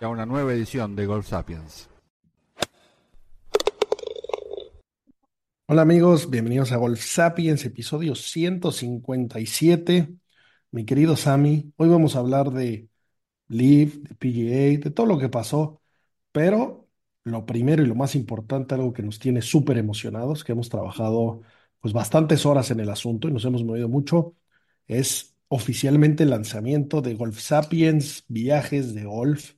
y a una nueva edición de Golf Sapiens. Hola amigos, bienvenidos a Golf Sapiens, episodio 157. Mi querido Sammy, hoy vamos a hablar de Live, de PGA, de todo lo que pasó, pero lo primero y lo más importante, algo que nos tiene súper emocionados, que hemos trabajado pues bastantes horas en el asunto y nos hemos movido mucho, es oficialmente el lanzamiento de Golf Sapiens, viajes de golf.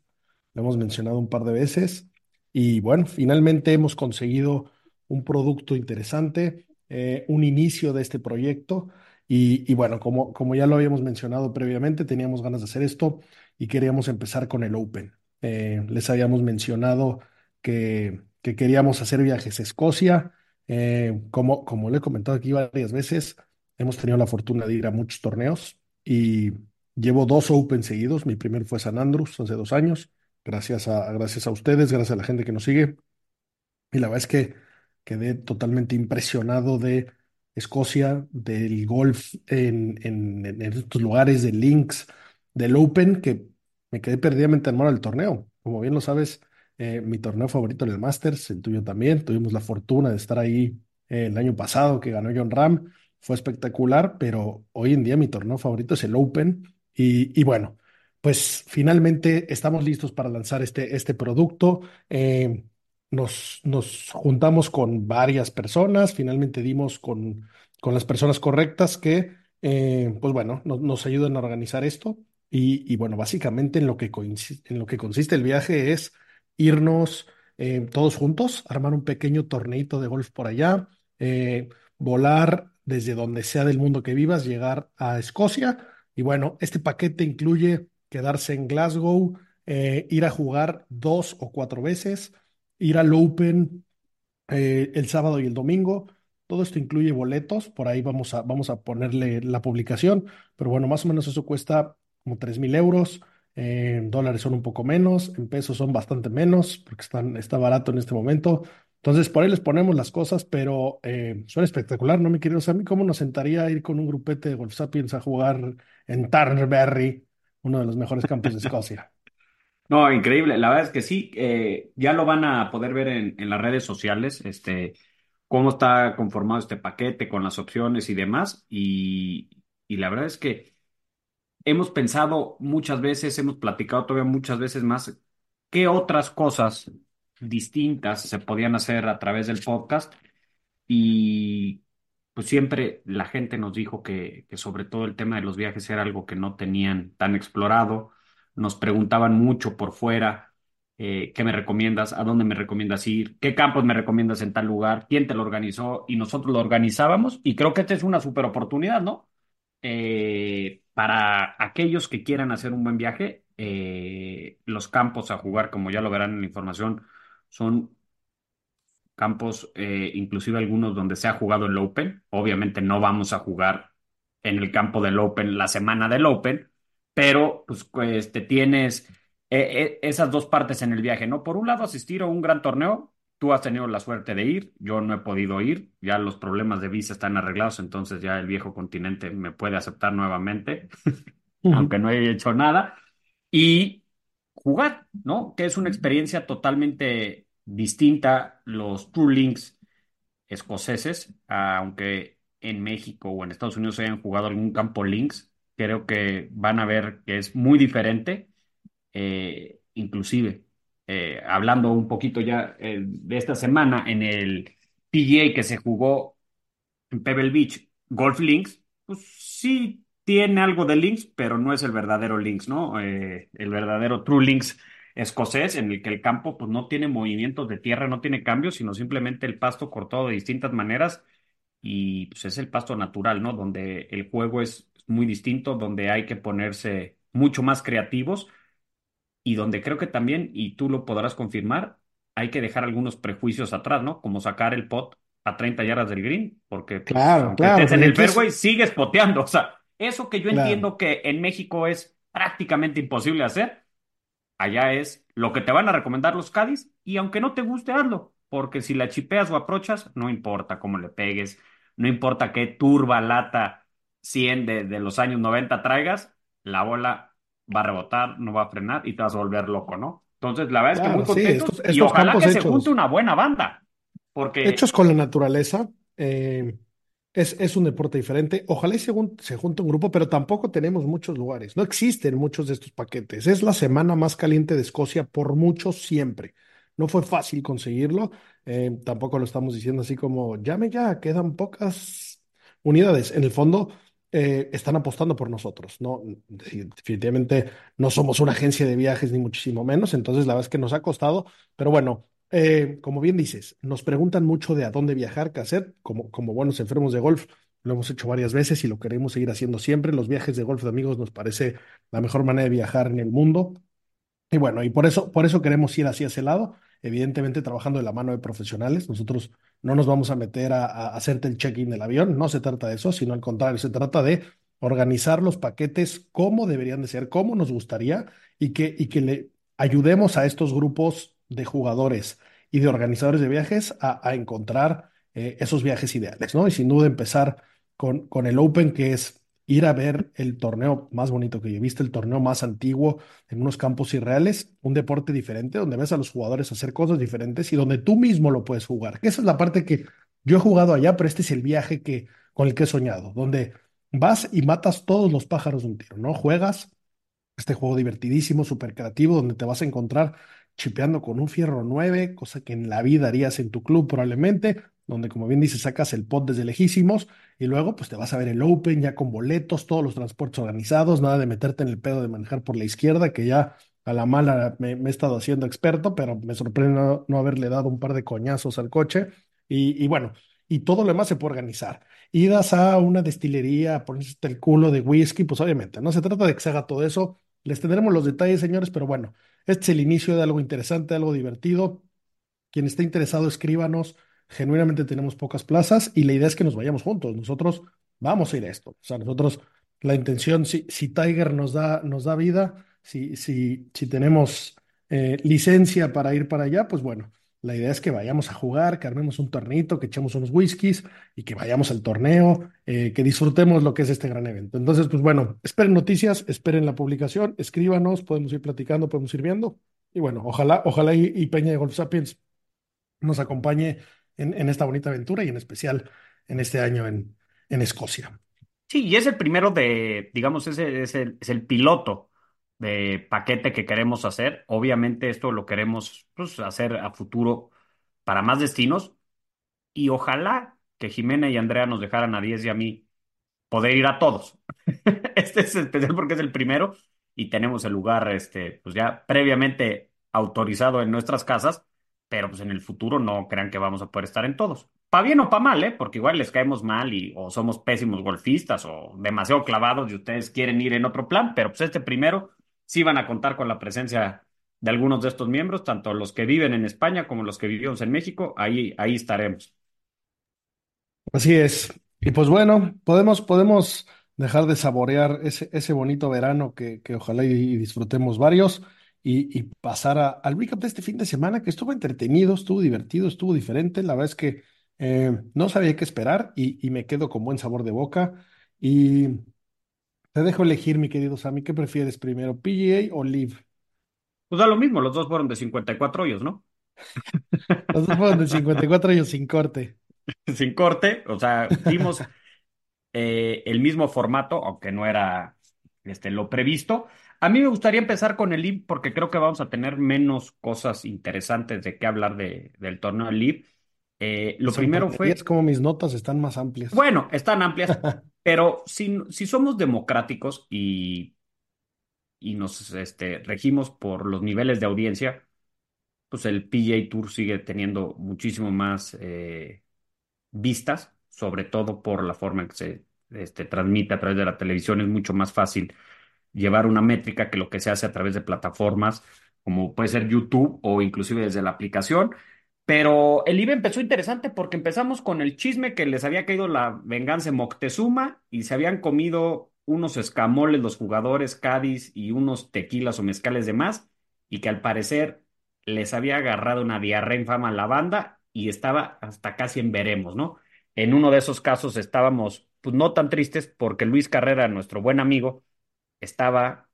Lo hemos mencionado un par de veces. Y bueno, finalmente hemos conseguido un producto interesante, eh, un inicio de este proyecto. Y, y bueno, como, como ya lo habíamos mencionado previamente, teníamos ganas de hacer esto y queríamos empezar con el Open. Eh, les habíamos mencionado que, que queríamos hacer viajes a Escocia. Eh, como, como le he comentado aquí varias veces, hemos tenido la fortuna de ir a muchos torneos y llevo dos Open seguidos. Mi primer fue San Andrews hace dos años, gracias a, gracias a ustedes, gracias a la gente que nos sigue. Y la verdad es que quedé totalmente impresionado de Escocia, del golf en, en, en estos lugares, de links, del Open, que me quedé perdidamente enamorado del torneo. Como bien lo sabes, eh, mi torneo favorito era el Masters, el tuyo también. Tuvimos la fortuna de estar ahí eh, el año pasado que ganó John Ram fue espectacular, pero hoy en día mi torneo favorito es el Open. Y, y bueno, pues finalmente estamos listos para lanzar este, este producto. Eh, nos, nos juntamos con varias personas, finalmente dimos con, con las personas correctas que, eh, pues bueno, nos, ayudan a organizar esto. Y, y bueno, básicamente en lo que, en lo que consiste el viaje es irnos eh, todos juntos, armar un pequeño torneito de golf por allá, volar desde donde sea del mundo que vivas, llegar a Escocia. Y bueno, este paquete incluye quedarse en Glasgow, eh, ir a jugar dos o cuatro veces, ir al Open eh, el sábado y el domingo. Todo esto incluye boletos, por ahí vamos a, vamos a ponerle la publicación, pero bueno, más o menos eso cuesta como tres mil euros. En dólares son un poco menos, en pesos son bastante menos, porque están, está barato en este momento. Entonces, por ahí les ponemos las cosas, pero eh, suena espectacular, ¿no, mi querido Sammy? ¿Cómo nos sentaría ir con un grupete de Golf Sapiens a jugar en Tarnberry, uno de los mejores campos de Escocia? No, increíble. La verdad es que sí, eh, ya lo van a poder ver en, en, las redes sociales, este, cómo está conformado este paquete con las opciones y demás. Y, y la verdad es que hemos pensado muchas veces, hemos platicado todavía muchas veces más, qué otras cosas distintas se podían hacer a través del podcast y pues siempre la gente nos dijo que, que, sobre todo el tema de los viajes era algo que no tenían tan explorado, nos preguntaban mucho por fuera, eh, ¿qué me recomiendas? ¿A dónde me recomiendas ir? ¿Qué campos me recomiendas en tal lugar? ¿Quién te lo organizó? Y nosotros lo organizábamos y creo que esta es una super oportunidad, ¿no? Eh, para aquellos que quieran hacer un buen viaje, eh, los campos a jugar, como ya lo verán en la información, son campos, eh, inclusive algunos donde se ha jugado el Open. Obviamente no vamos a jugar en el campo del Open la semana del Open, pero pues, pues te tienes eh, eh, esas dos partes en el viaje, ¿no? Por un lado, asistir a un gran torneo. Tú has tenido la suerte de ir, yo no he podido ir, ya los problemas de visa están arreglados, entonces ya el viejo continente me puede aceptar nuevamente, aunque no he hecho nada. Y jugar, ¿no? Que es una experiencia totalmente distinta. Los Tour Links escoceses, aunque en México o en Estados Unidos hayan jugado algún campo Links, creo que van a ver que es muy diferente, eh, inclusive. Eh, hablando un poquito ya eh, de esta semana en el PGA que se jugó en Pebble Beach, Golf Links, pues sí tiene algo de links, pero no es el verdadero links, ¿no? Eh, el verdadero true links escocés, en el que el campo pues, no tiene movimientos de tierra, no tiene cambios, sino simplemente el pasto cortado de distintas maneras y pues es el pasto natural, ¿no? Donde el juego es muy distinto, donde hay que ponerse mucho más creativos y donde creo que también, y tú lo podrás confirmar, hay que dejar algunos prejuicios atrás, ¿no? Como sacar el pot a 30 yardas del green, porque pues, Claro, claro, estés en porque el aquí es- fairway, sigues poteando. O sea, eso que yo Claro. entiendo que en México es prácticamente imposible hacer, allá es lo que te van a recomendar los caddies, y aunque no te guste, hazlo, porque si la chipeas o aprochas, no importa cómo le pegues, no importa qué turba lata 100 de, de los años 90 traigas, la bola va a rebotar, no va a frenar y te vas a volver loco, ¿no? Entonces, la verdad es que muy sí, contentos estos- y ojalá que se junte una buena banda, porque hechos con la naturaleza. eh, es, es un deporte diferente. Ojalá y se, se junte un grupo, pero tampoco tenemos muchos lugares. No existen muchos de estos paquetes. Es la semana más caliente de Escocia por mucho siempre. No fue fácil conseguirlo. eh, tampoco lo estamos diciendo así como, llame ya, quedan pocas unidades. En el fondo, eh, están apostando por nosotros. No, definitivamente no somos una agencia de viajes, ni muchísimo menos. Entonces, la verdad es que nos ha costado, pero bueno. Eh, como bien dices, nos preguntan mucho de a dónde viajar, qué hacer. Como, como buenos enfermos de golf, lo hemos hecho varias veces y lo queremos seguir haciendo siempre. Los viajes de golf de amigos nos parece la mejor manera de viajar en el mundo. Y bueno, y por eso, por eso queremos ir hacia ese lado, evidentemente trabajando de la mano de profesionales. Nosotros no nos vamos a meter a, a hacerte el check-in del avión, no se trata de eso, sino al contrario, se trata de organizar los paquetes como deberían de ser, como nos gustaría, y que, y que le ayudemos a estos grupos de jugadores y de organizadores de viajes a, a encontrar eh, esos viajes ideales, ¿no? Y sin duda empezar con, con el Open, que es ir a ver el torneo más bonito que yo he visto, el torneo más antiguo en unos campos irreales, un deporte diferente, donde ves a los jugadores hacer cosas diferentes y donde tú mismo lo puedes jugar. Que esa es la parte que yo he jugado allá, pero este es el viaje que, con el que he soñado, donde vas y matas todos los pájaros de un tiro, ¿no? Juegas este juego divertidísimo, súper creativo, donde te vas a encontrar chipeando con un fierro 9, cosa que en la vida harías en tu club probablemente, donde como bien dices, sacas el pot desde lejísimos y luego pues te vas a ver el Open ya con boletos, todos los transportes organizados, nada de meterte en el pedo de manejar por la izquierda, que ya a la mala me, he estado haciendo experto, pero me sorprende no, no haberle dado un par de coñazos al coche. Y, bueno, y todo lo demás se puede organizar. Idas a una destilería, ponerse el culo de whisky, pues obviamente, no se trata de que se haga todo eso, les tendremos los detalles, señores, pero bueno, este es el inicio de algo interesante, algo divertido. Quien esté interesado, escríbanos. Genuinamente tenemos pocas plazas y la idea es que nos vayamos juntos. Nosotros vamos a ir a esto. O sea, nosotros, la intención, si, si Tiger nos da, nos da vida, si, si, si tenemos eh, licencia para ir para allá, pues bueno, la idea es que vayamos a jugar, que armemos un tornito, que echemos unos whiskies y que vayamos al torneo, eh, que disfrutemos lo que es este gran evento. Entonces, pues bueno, esperen noticias, esperen la publicación, escríbanos, podemos ir platicando, podemos ir viendo. Y bueno, ojalá, ojalá y, Peña de Golf Sapiens nos acompañe en, esta bonita aventura y en especial en este año en, Escocia. Sí, y es el primero de, digamos, es es el piloto de paquete que queremos hacer. Obviamente esto lo queremos pues, hacer a futuro para más destinos y ojalá que Jimena y Andrea nos dejaran a 10 y a mí poder ir a todos. Este es especial porque es el primero y tenemos el lugar este, pues ya previamente autorizado en nuestras casas, pero pues en el futuro no crean que vamos a poder estar en todos. Pa' bien o pa' mal, ¿eh? Porque igual les caemos mal y o somos pésimos golfistas o demasiado clavados y ustedes quieren ir en otro plan, pero pues este primero sí van a contar con la presencia de algunos de estos miembros, tanto los que viven en España como los que vivimos en México, ahí, ahí estaremos. Así es. Y pues bueno, podemos, podemos dejar de saborear ese, ese bonito verano que, que ojalá disfrutemos varios y, y pasar a- al recap de este fin de semana que estuvo entretenido, estuvo divertido, estuvo diferente. La verdad es que eh, no sabía qué esperar y, y me quedo con buen sabor de boca. Y te dejo elegir, mi querido Sammy, ¿qué prefieres primero, PGA o Live? Pues da lo mismo, los dos fueron de 54 hoyos, ¿no? Los dos fueron de 54 años sin corte. Sin corte, o sea, dimos eh, el mismo formato, aunque no era este, lo previsto. A mí me gustaría empezar con el LIB porque creo que vamos a tener menos cosas interesantes de qué hablar de, del torneo del LIB. Eh, lo primero fue, Es como mis notas están más amplias. bueno, están amplias, pero si, si somos democráticos y, y nos este, regimos por los niveles de audiencia, pues el PGA Tour sigue teniendo muchísimo más eh, vistas, sobre todo por la forma en que se este, transmite a través de la televisión, es mucho más fácil llevar una métrica que lo que se hace a través de plataformas como puede ser YouTube o inclusive desde la aplicación. Pero el IBE empezó interesante porque empezamos con el chisme que les había caído la venganza en Moctezuma y se habían comido unos escamoles los jugadores Cádiz y unos tequilas o mezcales de más y que al parecer les había agarrado una diarrea infama a la banda y estaba hasta casi en veremos, ¿no? En uno de esos casos estábamos, pues no tan tristes porque Luis Carrera, nuestro buen amigo, estaba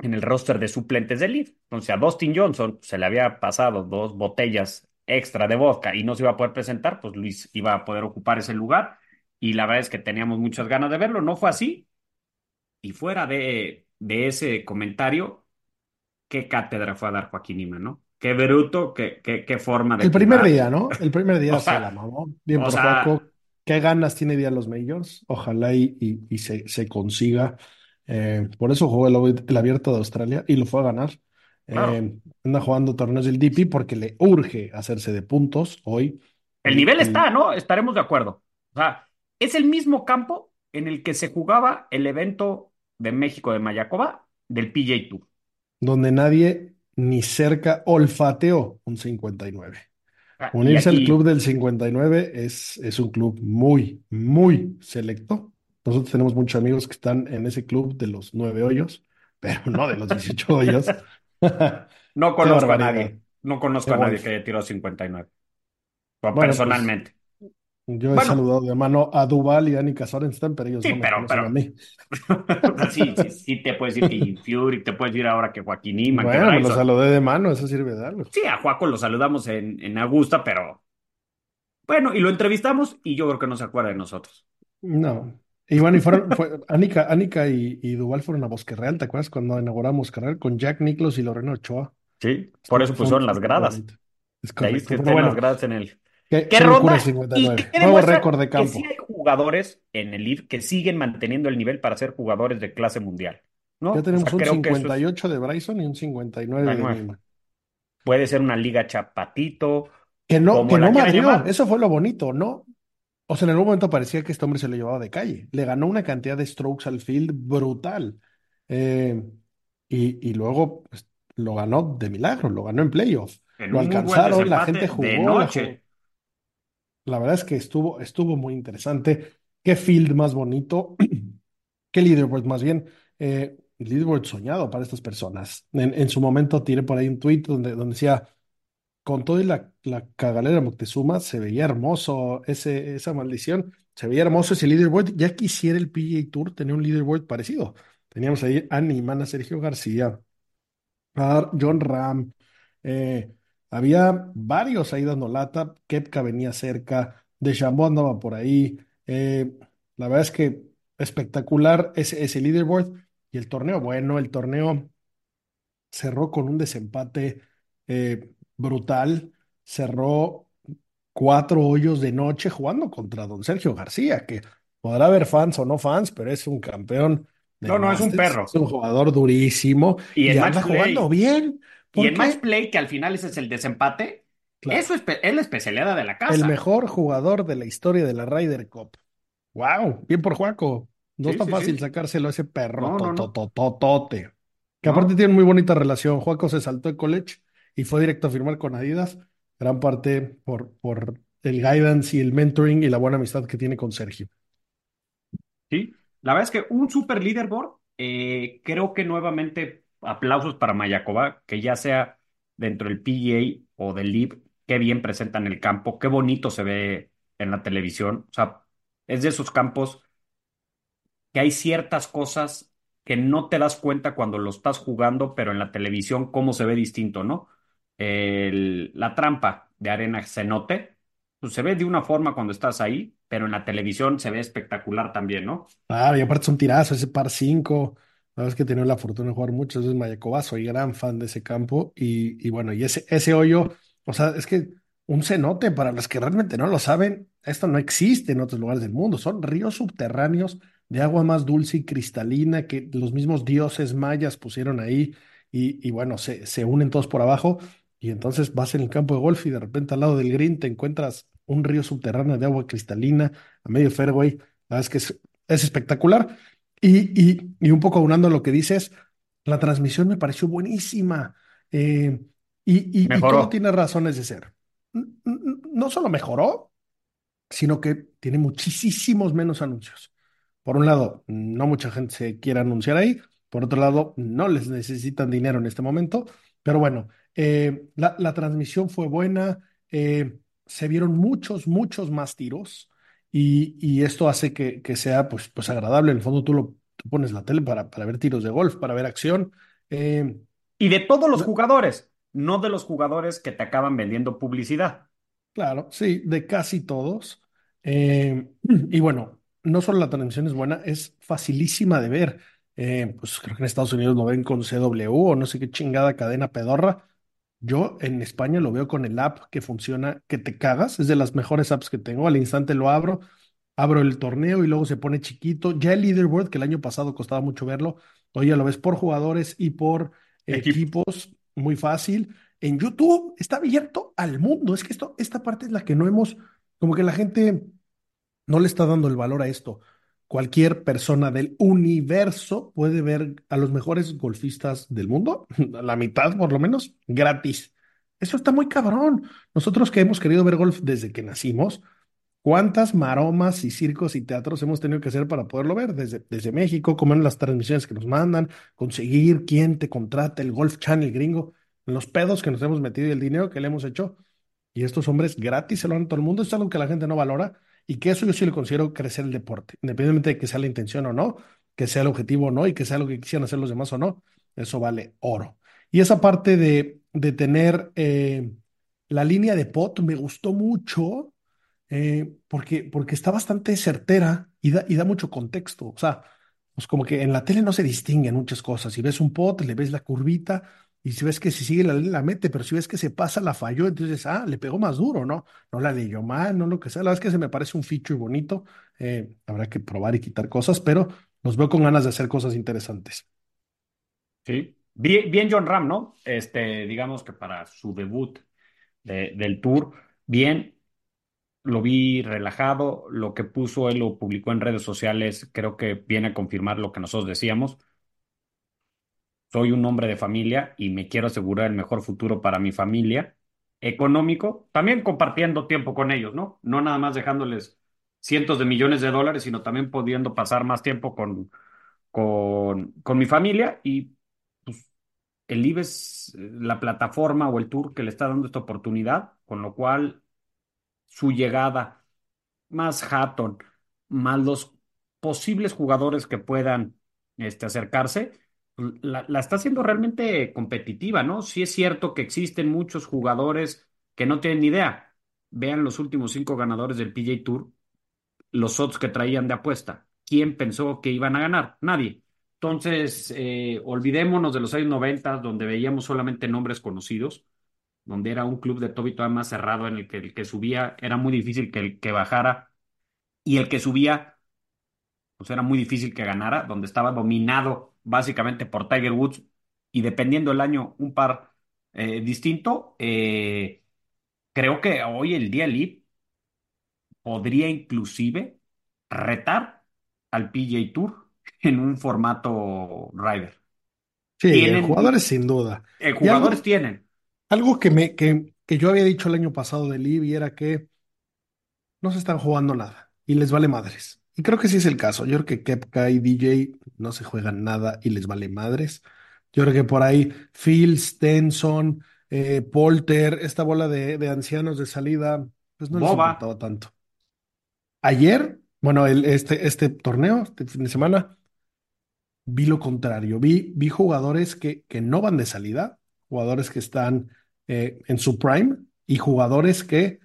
en el roster de suplentes del Leaf. Entonces a Dustin Johnson se le había pasado dos botellas extra de vodka y no se iba a poder presentar, pues Luis iba a poder ocupar ese lugar y la verdad es que teníamos muchas ganas de verlo, no fue así. Y fuera de, de ese comentario, qué cátedra fue a dar Joaquín Ima, ¿no? Qué bruto, qué, qué, qué forma de El primer jugar. día, ¿no? El primer día O sea, se la mamó. Bien por sea-. ¿Qué ganas tiene día los Majors? Ojalá y, y- y se, se consiga. Eh, por eso jugó el, el Abierto de Australia y lo fue a ganar. Claro. Eh, anda jugando torneos del DP porque le urge hacerse de puntos hoy. El nivel está, ¿no? Estaremos de acuerdo. O sea, es el mismo campo en el que se jugaba el evento de México de Mayacoba del PJ Tour. donde nadie ni cerca olfateó un 59. Ah, Unirse al club del 59 es, es un club muy, muy selecto. Nosotros tenemos muchos amigos que están en ese club de los nueve hoyos, pero no de los 18 hoyos. No conozco a nadie. No conozco Qué a nadie que haya tirado 59. Bueno, Bueno, personalmente. Yo he Bueno. saludado de mano a Duval y a Annika Sorensen, pero ellos Sí, no me pero- pero- a mí. Sí, sí, sí te puedes decir que Fury, te puedes decir ahora que Joaquín Ima, que Bueno, pues lo saludé de mano, eso sirve de algo. Sí, a Juaco lo saludamos en, en Augusta, pero bueno, y lo entrevistamos y yo creo que no se acuerda de nosotros. No. Y bueno, y fueron, fue, Annika, Annika y, y Duval fueron a Bosque Real, ¿te acuerdas cuando inauguramos Bosque Real con Jack Nicklaus y Lorena Ochoa? Sí, por eso pusieron las gradas. Es De ahí correcto. es que estén bueno, las gradas en el. qué, ¿Qué qué ronda? locura el Y 59. que Nuevo récord de que campo. sí hay jugadores en el IF que siguen manteniendo el nivel para ser jugadores de clase mundial. ¿no? Ya O tenemos sea, un creo que eso es- 58 de Bryson y un 59 de 59. Nima. puede ser una liga chapatito. Que no, que no llamar. eso fue lo bonito, ¿no? O sea, en algún momento parecía que este hombre se lo llevaba de calle. Le ganó una cantidad de strokes al field brutal. Eh, y, y luego pues, lo ganó de milagro, lo ganó en playoff. En Lo alcanzaron, la gente jugó, de la noche. jugó. La verdad es que estuvo, estuvo muy interesante. Qué field más bonito. Qué leaderboard más bien. Eh, leaderboard soñado para estas personas. En, en su momento tiré por ahí un tweet donde, donde decía, con todo y la, la cagalera Moctezuma, se veía hermoso ese, esa maldición. Se veía hermoso ese leaderboard. Ya quisiera el PGA Tour tener un leaderboard parecido. Teníamos ahí a Niman, a Sergio García, a John Ram. eh, había varios ahí dando lata. Kepka venía cerca. DeChambeau andaba por ahí. eh, la verdad es que espectacular ese, ese leaderboard. Y el torneo, bueno, el torneo cerró con un desempate eh, brutal. Cerró cuatro hoyos de noche jugando contra don Sergio García, que podrá haber fans o no fans, pero es un campeón del No, no, es un perro. Es un jugador durísimo Y y, en anda play. jugando bien. Y ¿Por el match play, que al final ese es el desempate, Claro. eso es, es la especialidad de la casa. El mejor jugador de la historia de la Ryder Cup. ¡Wow! Bien por Juaco. No Sí, es tan sí, fácil sí. sacárselo a ese perro No, no, no. totototote. Que aparte tienen muy bonita relación. Juaco se saltó de college y fue directo a firmar con Adidas. Gran parte por, por el guidance y el mentoring y la buena amistad que tiene con Sergio. Sí, la verdad es que un super leaderboard, eh, creo que nuevamente aplausos para Mayakoba, que ya sea dentro del PGA o del LIV, qué bien presentan el campo, qué bonito se ve en la televisión. O sea, es de esos campos que hay ciertas cosas que no te das cuenta cuando lo estás jugando, pero en la televisión cómo se ve distinto, ¿no? El- la trampa de arena cenote, pues se ve de una forma cuando estás ahí, pero en la televisión se ve espectacular también, ¿no? Claro, y aparte es un tirazo, ese par 5. La verdad es que he tenido la fortuna de jugar muchas veces Mayacoba, soy gran fan de ese campo. Y, bueno, y ese, hoyo, o sea, es que un cenote, para los que realmente no lo saben, esto no existe en otros lugares del mundo. Son ríos subterráneos de agua más dulce y cristalina que los mismos dioses mayas pusieron ahí. Y, bueno, se unen todos por abajo. Y entonces vas en el campo de golf y de repente al lado del green te encuentras un río subterráneo de agua cristalina a medio fairway. La verdad es que es, es espectacular. Y, y, y un poco aunando lo que dices, la transmisión me pareció buenísima. Eh, y, y, y todo tiene razones de ser. No solo mejoró, sino que tiene muchísimos menos anuncios. Por un lado, no mucha gente se quiere anunciar ahí. Por otro lado, no les necesitan dinero en este momento. Pero bueno, eh, la, la transmisión fue buena. eh, se vieron muchos, muchos más tiros. Y, y esto hace que, que sea pues, pues agradable. En el fondo, tú, lo, tú pones la tele para, para ver tiros de golf, para ver acción. Eh, Y de todos los jugadores, no de los jugadores que te acaban vendiendo publicidad. Claro, sí, de casi todos. Y bueno, no solo la transmisión es buena, es facilísima de ver. Eh, pues creo que en Estados Unidos lo ven con CW o no sé qué chingada cadena pedorra. Yo en España lo veo con el app que funciona, que te cagas. Es de las mejores apps que tengo. Al instante lo abro, abro el torneo y luego se pone chiquito. Ya el leaderboard, que el año pasado costaba mucho verlo, hoy ya lo ves por jugadores y por Equipo. equipos, muy fácil. En YouTube está abierto al mundo. Es que esto, esta parte es la que no hemos, como que la gente no le está dando el valor a esto. Cualquier persona del universo puede ver a los mejores golfistas del mundo, la mitad por lo menos, gratis. Eso está muy cabrón. Nosotros que hemos querido ver golf desde que nacimos, ¿cuántas maromas y circos y teatros hemos tenido que hacer para poderlo ver? Desde, desde México, comer las transmisiones que nos mandan, conseguir quién te contrata, el Golf Channel gringo, los pedos que nos hemos metido y el dinero que le hemos hecho. Y estos hombres gratis se lo dan a todo el mundo. Es algo que la gente no valora y que eso yo sí le considero crecer el deporte, independientemente de que sea la intención o no, que sea el objetivo o no y que sea lo que quisieran hacer los demás o no. Eso vale oro. Y esa parte de, de tener eh, la línea de pot me gustó mucho eh, porque, porque está bastante certera y da, y da mucho contexto. O sea, pues como que en la tele no se distinguen muchas cosas. Si ves un pot, le ves la curvita y si ves que si sigue la línea, la mete, pero si ves que se pasa, la falló, entonces, ah, le pegó más duro, ¿no? No la leyó mal, no lo que sea. La verdad es que se me parece un feature bonito. Eh, habrá que probar y quitar cosas, pero los veo con ganas de hacer cosas interesantes. Sí. Bien, bien John Ram, ¿no? Este, digamos que para su debut de- del tour, bien, lo vi relajado, lo que puso él lo publicó en redes sociales, creo que viene a confirmar lo que nosotros decíamos. Soy un hombre de familia y me quiero asegurar el mejor futuro para mi familia, económico, también compartiendo tiempo con ellos, ¿no? No nada más dejándoles cientos de millones de dólares, sino también pudiendo pasar más tiempo con, con, con mi familia y pues, el IBE es eh, la plataforma o el tour que le está dando esta oportunidad, con lo cual su llegada, más Hatton, más los posibles jugadores que puedan este, acercarse, la, está haciendo realmente competitiva, ¿no? Sí es cierto que existen muchos jugadores que no tienen ni idea. Vean los últimos cinco ganadores del PJ Tour, los odds que traían de apuesta. ¿Quién pensó que iban a ganar? Nadie. Entonces, eh, olvidémonos de los años 90, donde veíamos solamente nombres conocidos, donde era un club de Toby todavía más cerrado, en el que el que subía era muy difícil que el que bajara, y el que subía, pues era muy difícil que ganara, donde estaba dominado básicamente por Tiger Woods, y dependiendo el año, un par eh, distinto. Eh, creo que hoy el día Elite podría inclusive retar al PGA Tour en un formato Ryder. Sí, en Tienen, jugadores sin duda. eh, jugadores algo, tienen. algo que, me, que, que yo había dicho el año pasado de Libby era que no se están jugando nada y les vale madres. Y creo que sí es el caso. Yo creo que Kepka y DJ no se juegan nada y les vale madres. Yo creo que por ahí Phil, Stenson, eh, Polter, esta bola de, de ancianos de salida, pues no les Boba, importaba tanto. Ayer, bueno, el, este, este torneo, este fin de semana, vi lo contrario. Vi, vi jugadores que, que no van de salida, jugadores que están eh, en su prime y jugadores que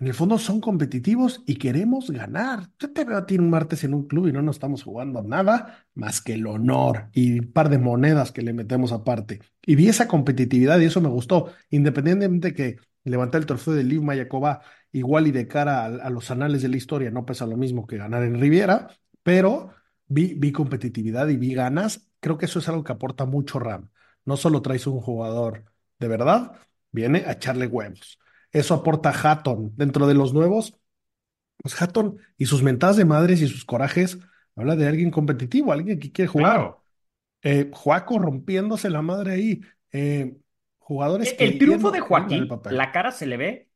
en el fondo son competitivos y queremos ganar. Yo te veo a ti un martes en un club y no nos estamos jugando nada más que el honor y un par de monedas que le metemos aparte. Y vi esa competitividad y eso me gustó, independientemente de que levantar el trofeo de Liv Mayakoba igual y de cara a, a los anales de la historia no pesa lo mismo que ganar en Riviera, pero vi, vi competitividad y vi ganas. Creo que eso es algo que aporta mucho RAM. No solo traes un jugador de verdad, viene a echarle huevos. Eso aporta Hatton. Dentro de los nuevos, pues Hatton y sus mentadas de madres y sus corajes habla de alguien competitivo, alguien que quiere jugar. Claro. Eh, Juaco rompiéndose la madre ahí. Eh, jugadores El, el triunfo de Joaquín, la cara se le ve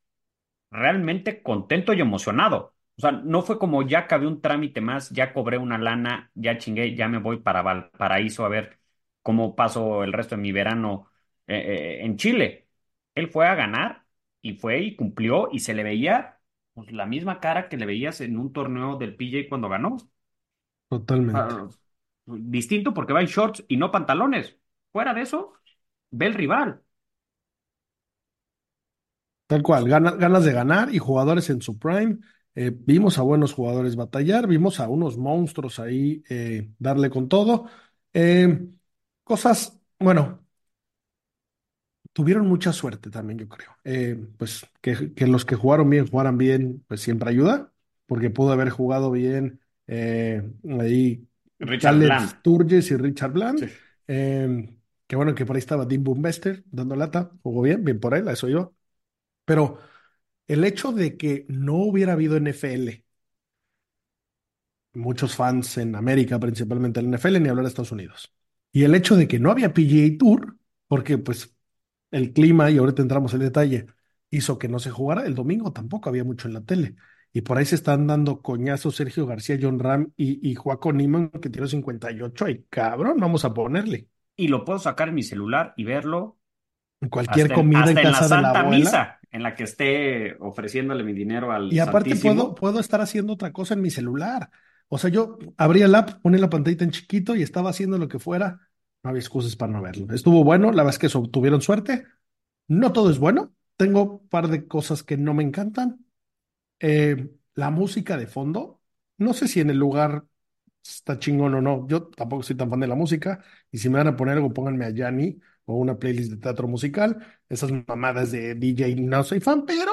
realmente contento y emocionado. O sea, no fue como ya acabé un trámite más, ya cobré una lana, ya chingué, ya me voy para Valparaíso a ver cómo paso el resto de mi verano eh, eh, en Chile. Él fue a ganar y fue y cumplió y se le veía pues, la misma cara que le veías en un torneo del PJ cuando ganó. Totalmente. Ah, distinto porque va en shorts y no pantalones. Fuera de eso, ve el rival. Tal cual, gana- ganas de ganar y jugadores en su prime. Eh, vimos a buenos jugadores batallar, vimos a unos monstruos ahí eh, darle con todo. Eh, cosas, bueno, tuvieron mucha suerte también, yo creo. Eh, pues que, que los que jugaron bien, jugaran bien, pues siempre ayuda, porque pudo haber jugado bien eh, ahí Richard. Sturges y Richard Bland. Sí. Eh, que bueno que por ahí estaba Dean Boombester dando lata, jugó bien, bien por él, a eso yo. Pero el hecho de que no hubiera habido NFL, muchos fans en América, principalmente en NFL, ni hablar de Estados Unidos, y el hecho de que no había PGA Tour, porque pues el clima, y ahorita entramos en detalle, hizo que no se jugara, el domingo tampoco había mucho en la tele. Y por ahí se están dando coñazos Sergio García, John Ram y, y Joaco Niman, que tiró 58. Y cabrón, vamos a ponerle. Y lo puedo sacar en mi celular y verlo En cualquier hasta, comida hasta en en la casa de la Santa abuela. Misa, en la que esté ofreciéndole mi dinero al Y aparte Santísimo. puedo, puedo estar haciendo otra cosa en mi celular. O sea, yo abría el app, ponía la pantallita en chiquito y estaba haciendo lo que fuera. No había excusas para no verlo. Estuvo bueno, la verdad es que tuvieron suerte. No todo es bueno. Tengo un par de cosas que no me encantan. Eh, la música de fondo, no sé si en el lugar está chingón o no. Yo tampoco soy tan fan de la música. Y si me van a poner algo, pónganme a Yanni o una playlist de teatro musical. Esas mamadas de DJ no soy fan, pero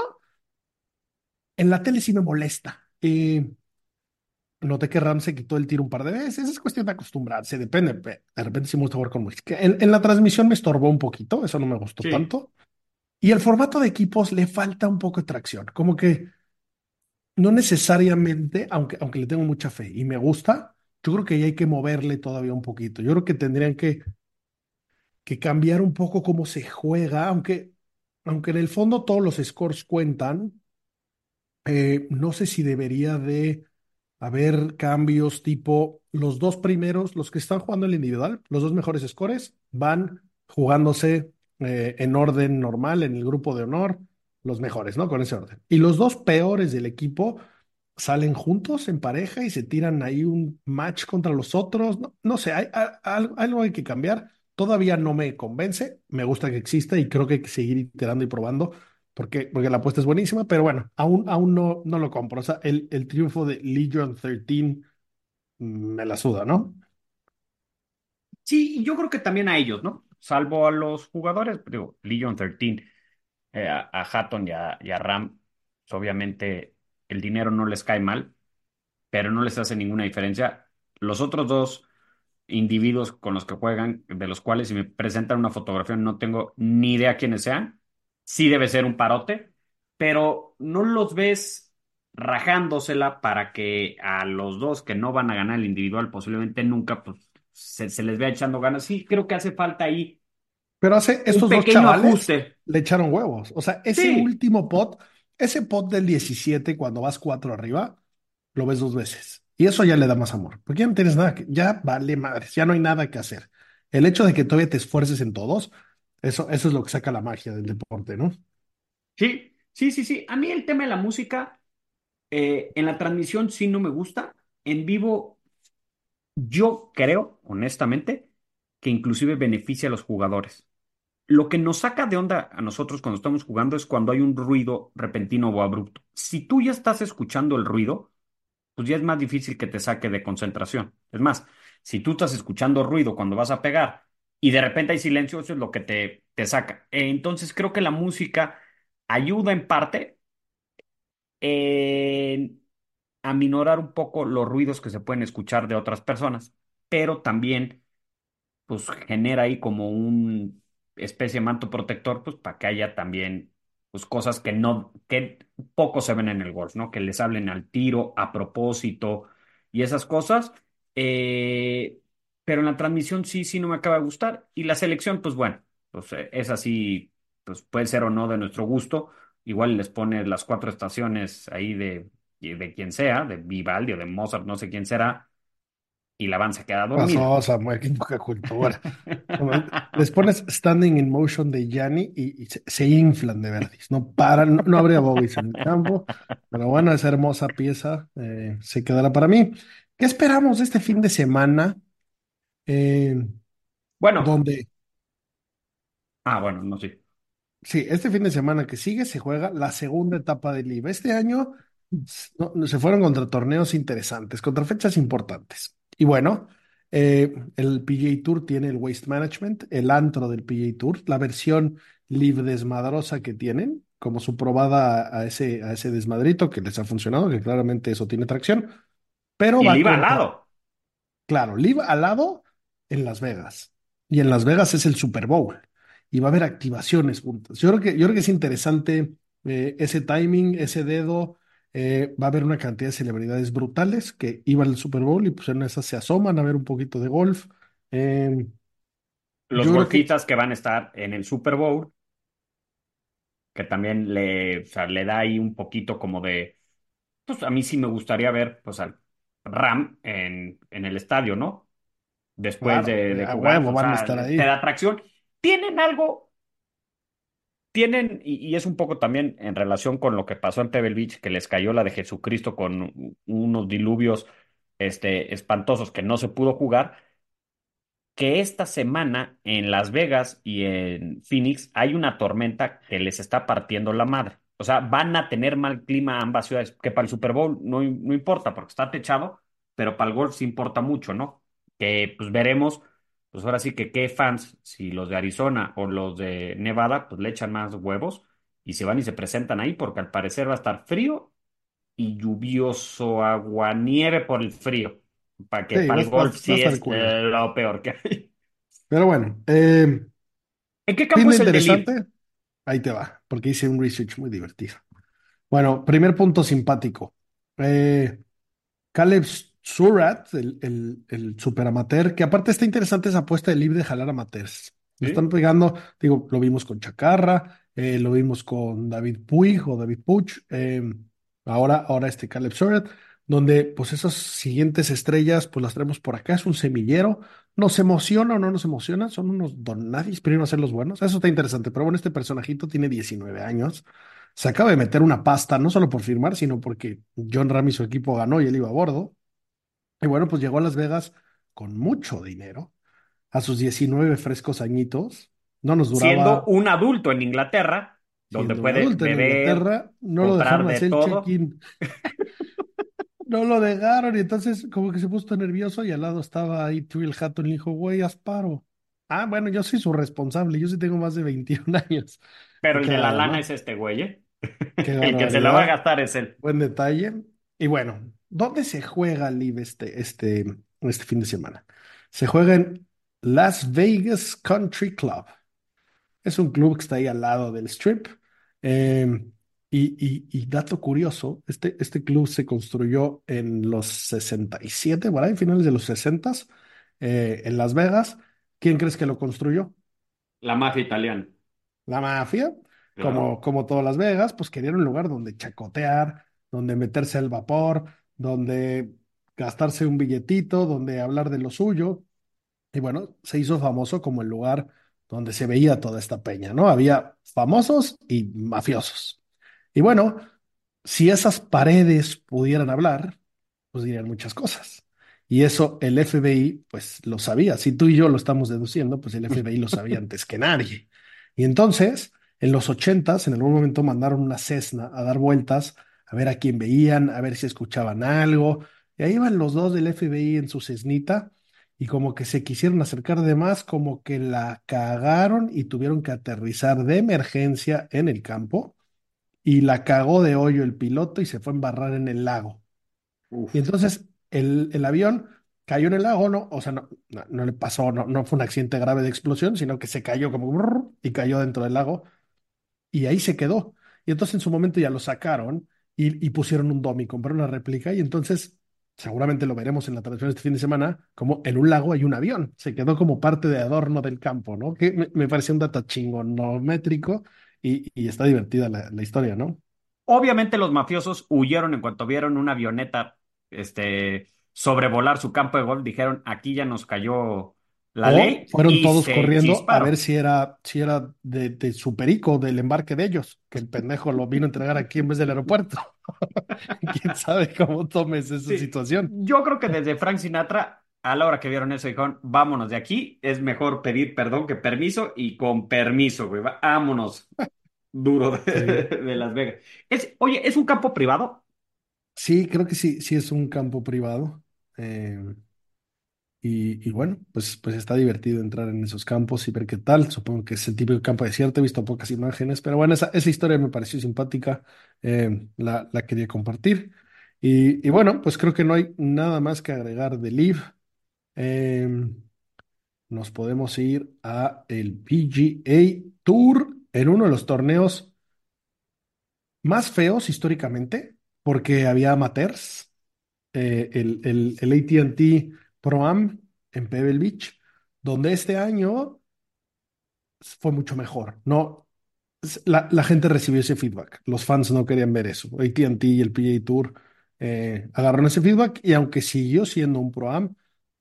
en la tele sí me molesta. Eh, noté que Ram se quitó el tiro un par de veces. Es cuestión de acostumbrarse, depende. De repente sí me gusta jugar con música. En, en la transmisión me estorbó un poquito, eso no me gustó Sí. tanto. Y el formato de equipos le falta un poco de tracción. Como que no necesariamente, aunque, aunque le tengo mucha fe y me gusta, yo creo que ahí hay que moverle todavía un poquito. Yo creo que tendrían que, que cambiar un poco cómo se juega, aunque, aunque en el fondo todos los scores cuentan. eh, no sé si debería de haber cambios tipo los dos primeros, los que están jugando el individual, los dos mejores scores, van jugándose eh, en orden normal, en el grupo de honor, los mejores, ¿no? Con ese orden. Y los dos peores del equipo salen juntos en pareja y se tiran ahí un match contra los otros. No, no sé, hay, hay- algo, algo hay que cambiar. Todavía no me convence, me gusta que exista y creo que hay que seguir iterando y probando porque, porque la apuesta es buenísima, pero bueno, aún, aún no, no lo compro. O sea, el, el triunfo de Legion 13 mm, me la suda, ¿no? Sí, y yo creo que también a ellos, ¿no? Salvo a los jugadores, digo, Legion 13, eh, a, a Hatton y a, y a Ram, pues, obviamente el dinero no les cae mal, pero no les hace ninguna diferencia. Los otros dos individuos con los que juegan, de los cuales si me presentan una fotografía no tengo ni idea quiénes sean, sí debe ser un parote, pero no los ves rajándosela para que a los dos que no van a ganar el individual posiblemente nunca, pues se, se les vea echando ganas. Sí, creo que hace falta ahí Pero hace estos un dos chavales ajuste. le echaron huevos. O sea, ese Sí. último pot, ese pot del 17, cuando vas cuatro arriba, lo ves dos veces. Y eso ya le da más amor. Porque ya no tienes nada que, ya vale madres, ya no hay nada que hacer. El hecho de que todavía te esfuerces en todos, eso, eso es lo que saca la magia del deporte, ¿no? Sí, sí, sí, sí. A mí el tema de la música, eh, en la transmisión sí no me gusta. En vivo, yo creo, honestamente, que inclusive beneficia a los jugadores. Lo que nos saca de onda a nosotros cuando estamos jugando es cuando hay un ruido repentino o abrupto. Si tú ya estás escuchando el ruido, pues ya es más difícil que te saque de concentración. Es más, si tú estás escuchando ruido cuando vas a pegar y de repente hay silencio, eso es lo que te, te saca. Entonces creo que la música ayuda en parte en aminorar un poco los ruidos que se pueden escuchar de otras personas, pero también pues genera ahí como un especie de manto protector, pues para que haya también pues cosas que no, que poco se ven en el golf, ¿no? Que les hablen al tiro, a propósito y esas cosas. Eh, pero en la transmisión sí, sí no me acaba de gustar. Y la selección, pues bueno, pues eh, es así, pues puede ser o no de nuestro gusto. Igual les pone las cuatro estaciones ahí de, de quien sea, de Vivaldi o de Mozart, no sé quién será, y la van se queda dormida. Pasó, Samuel, qué poca cultura. Les pones Standing in Motion de Yanni y, y se, se inflan de verdis. No paran, no, no habría bobbies en el campo. Pero bueno, esa hermosa pieza eh, se quedará para mí. ¿Qué esperamos de este fin de semana? Eh, Bueno, donde, ah, bueno, no sé. sí, este fin de semana que sigue se juega la segunda etapa del LIV. Este año no- se fueron contra torneos interesantes, contra fechas importantes. Y bueno, eh, el PGA Tour tiene el Waste Management, el antro del PGA Tour, la versión LIV desmadrosa que tienen, como su probada a, a ese, a ese desmadrito que les ha funcionado, que claramente eso tiene tracción, pero Y va iba al lado. Claro, Live al lado en Las Vegas. Y en Las Vegas es el Super Bowl. Y va a haber activaciones juntas. Yo creo que, yo creo que es interesante eh, ese timing, ese dedo. eh, va a haber una cantidad de celebridades brutales que iban al Super Bowl y pues en esas se asoman a ver un poquito de golf. Eh, Los creo que, golfistas que van a estar en el Super Bowl, que también le, o sea, le da ahí un poquito como de, pues a mí sí me gustaría ver pues al Ram en, en el estadio, ¿no? Después claro, de, de jugar, huevo o van a sea, estar te ahí. da atracción. Tienen algo, tienen, y, y es un poco también en relación con lo que pasó en Pebble Beach, que les cayó la de Jesucristo con unos diluvios este, espantosos que no se pudo jugar que esta semana en Las Vegas y en Phoenix hay una tormenta que les está partiendo la madre. O sea, van a tener mal clima ambas ciudades, que para el Super Bowl no, no importa porque está techado, pero para el golf sí importa mucho, ¿no? Que pues veremos, pues ahora sí que qué fans, si los de Arizona o los de Nevada, pues le echan más huevos y se van y se presentan ahí porque al parecer va a estar frío y lluvioso, aguanieve por el frío, para que Sí, para el golf sí es eh, lo peor que hay. Pero bueno, eh, ¿En qué campo es el interesante. Ahí te va, porque hice un research muy divertido. Bueno, primer punto simpático. Eh, Caleb Surratt, el, el, el super amateur, que aparte está interesante esa apuesta de libre de jalar amateurs. Lo están pegando, digo, lo vimos con Chacarra, eh, lo vimos con David Puig o David Puch, eh, ahora, ahora este Caleb Surratt, donde pues esas siguientes estrellas pues las traemos por acá, es un semillero, nos emociona o no nos emociona, son unos donadis, pero a ser los buenos, eso está interesante, pero bueno, este personajito tiene 19 años, se acaba de meter una pasta, no solo por firmar, sino porque John Ram y su equipo ganó y él iba a bordo. Y bueno, pues llegó a Las Vegas con mucho dinero, a sus 19 frescos añitos. No nos Siendo duraba un adulto en Inglaterra, donde siendo puede adulto en beber, Inglaterra, no lo dejaron de hacer todo. check-in. No lo dejaron y entonces como que se puso nervioso y al lado estaba ahí Trill Hatton y le dijo, güey, haz paro. Ah, bueno, yo soy su responsable, yo sí tengo más de 21 años. Pero el de la lana es este güey, ¿eh? El que se la va a gastar es él. Buen detalle. Y bueno, ¿dónde se juega Live este, este, este fin de semana? Se juega en Las Vegas Country Club. Es un club que está ahí al lado del Strip. Eh, y, y- y dato curioso, este, este club se construyó en los 67, por ahí, finales de los 60, eh, en Las Vegas. ¿Quién crees que lo construyó? La mafia italiana, La mafia, claro. como, como todas Las Vegas, pues querían un lugar donde chacotear, donde meterse al vapor, donde gastarse un billetito, donde hablar de lo suyo. Y bueno, se hizo famoso como el lugar donde se veía toda esta peña, ¿no? Había famosos y mafiosos. Y bueno, si esas paredes pudieran hablar, pues dirían muchas cosas. Y eso el FBI, pues lo sabía. Si tú y yo lo estamos deduciendo, pues el FBI lo sabía antes que nadie. Y entonces, en los ochentas, en algún momento mandaron una Cessna a dar vueltas, a ver a quién veían, a ver si escuchaban algo. Y ahí iban los dos del FBI en su Cessnita y como que se quisieron acercar de más, como que la cagaron y tuvieron que aterrizar de emergencia en el campo y la cagó de hoyo el piloto y se fue a embarrar en el lago. Y entonces el, el avión cayó en el lago, ¿no? O sea, no, no, no le pasó, no, no fue un accidente grave de explosión, sino que se cayó como brrr, y cayó dentro del lago y ahí se quedó. Y entonces en su momento ya lo sacaron y, pusieron un dummy, compraron una réplica y entonces seguramente lo veremos en la transmisión este fin de semana, como en un lago hay un avión. Se quedó como parte de adorno del campo, ¿no? Que me, me pareció un dato chingonométrico y, y está divertida la, la historia, ¿no? Obviamente los mafiosos huyeron en cuanto vieron una avioneta este, sobrevolar su campo de golf. Dijeron, aquí ya nos cayó la O ley fueron todos corriendo a ver si era, si era de, de su perico, del embarque de ellos, que el pendejo lo vino a entregar aquí en vez del aeropuerto. ¿Quién sabe cómo tomes esa Sí, situación? Yo creo que desde Frank Sinatra, a la hora que vieron eso, dijeron, vámonos de aquí, es mejor pedir perdón que permiso y con permiso, güey, vámonos duro de, Sí. de Las Vegas. Es, oye, ¿es un campo privado? Sí, creo que sí, sí es un campo privado. Eh, y, bueno, pues, pues está divertido entrar en esos campos y ver qué tal. Supongo que es el típico campo desierto, he visto pocas imágenes, pero bueno, esa, esa historia me pareció simpática, eh, la, la quería compartir. Y, y bueno, pues creo que no hay nada más que agregar de Live. Eh, nos podemos ir a el PGA Tour en uno de los torneos más feos históricamente, porque había amateurs eh, el, el, el AT&T Pro Am en Pebble Beach, donde este año fue mucho mejor. No, la, gente recibió ese feedback. Los fans no querían ver eso. AT&T y el PGA Tour eh, agarraron ese feedback y aunque siguió siendo un Pro Am,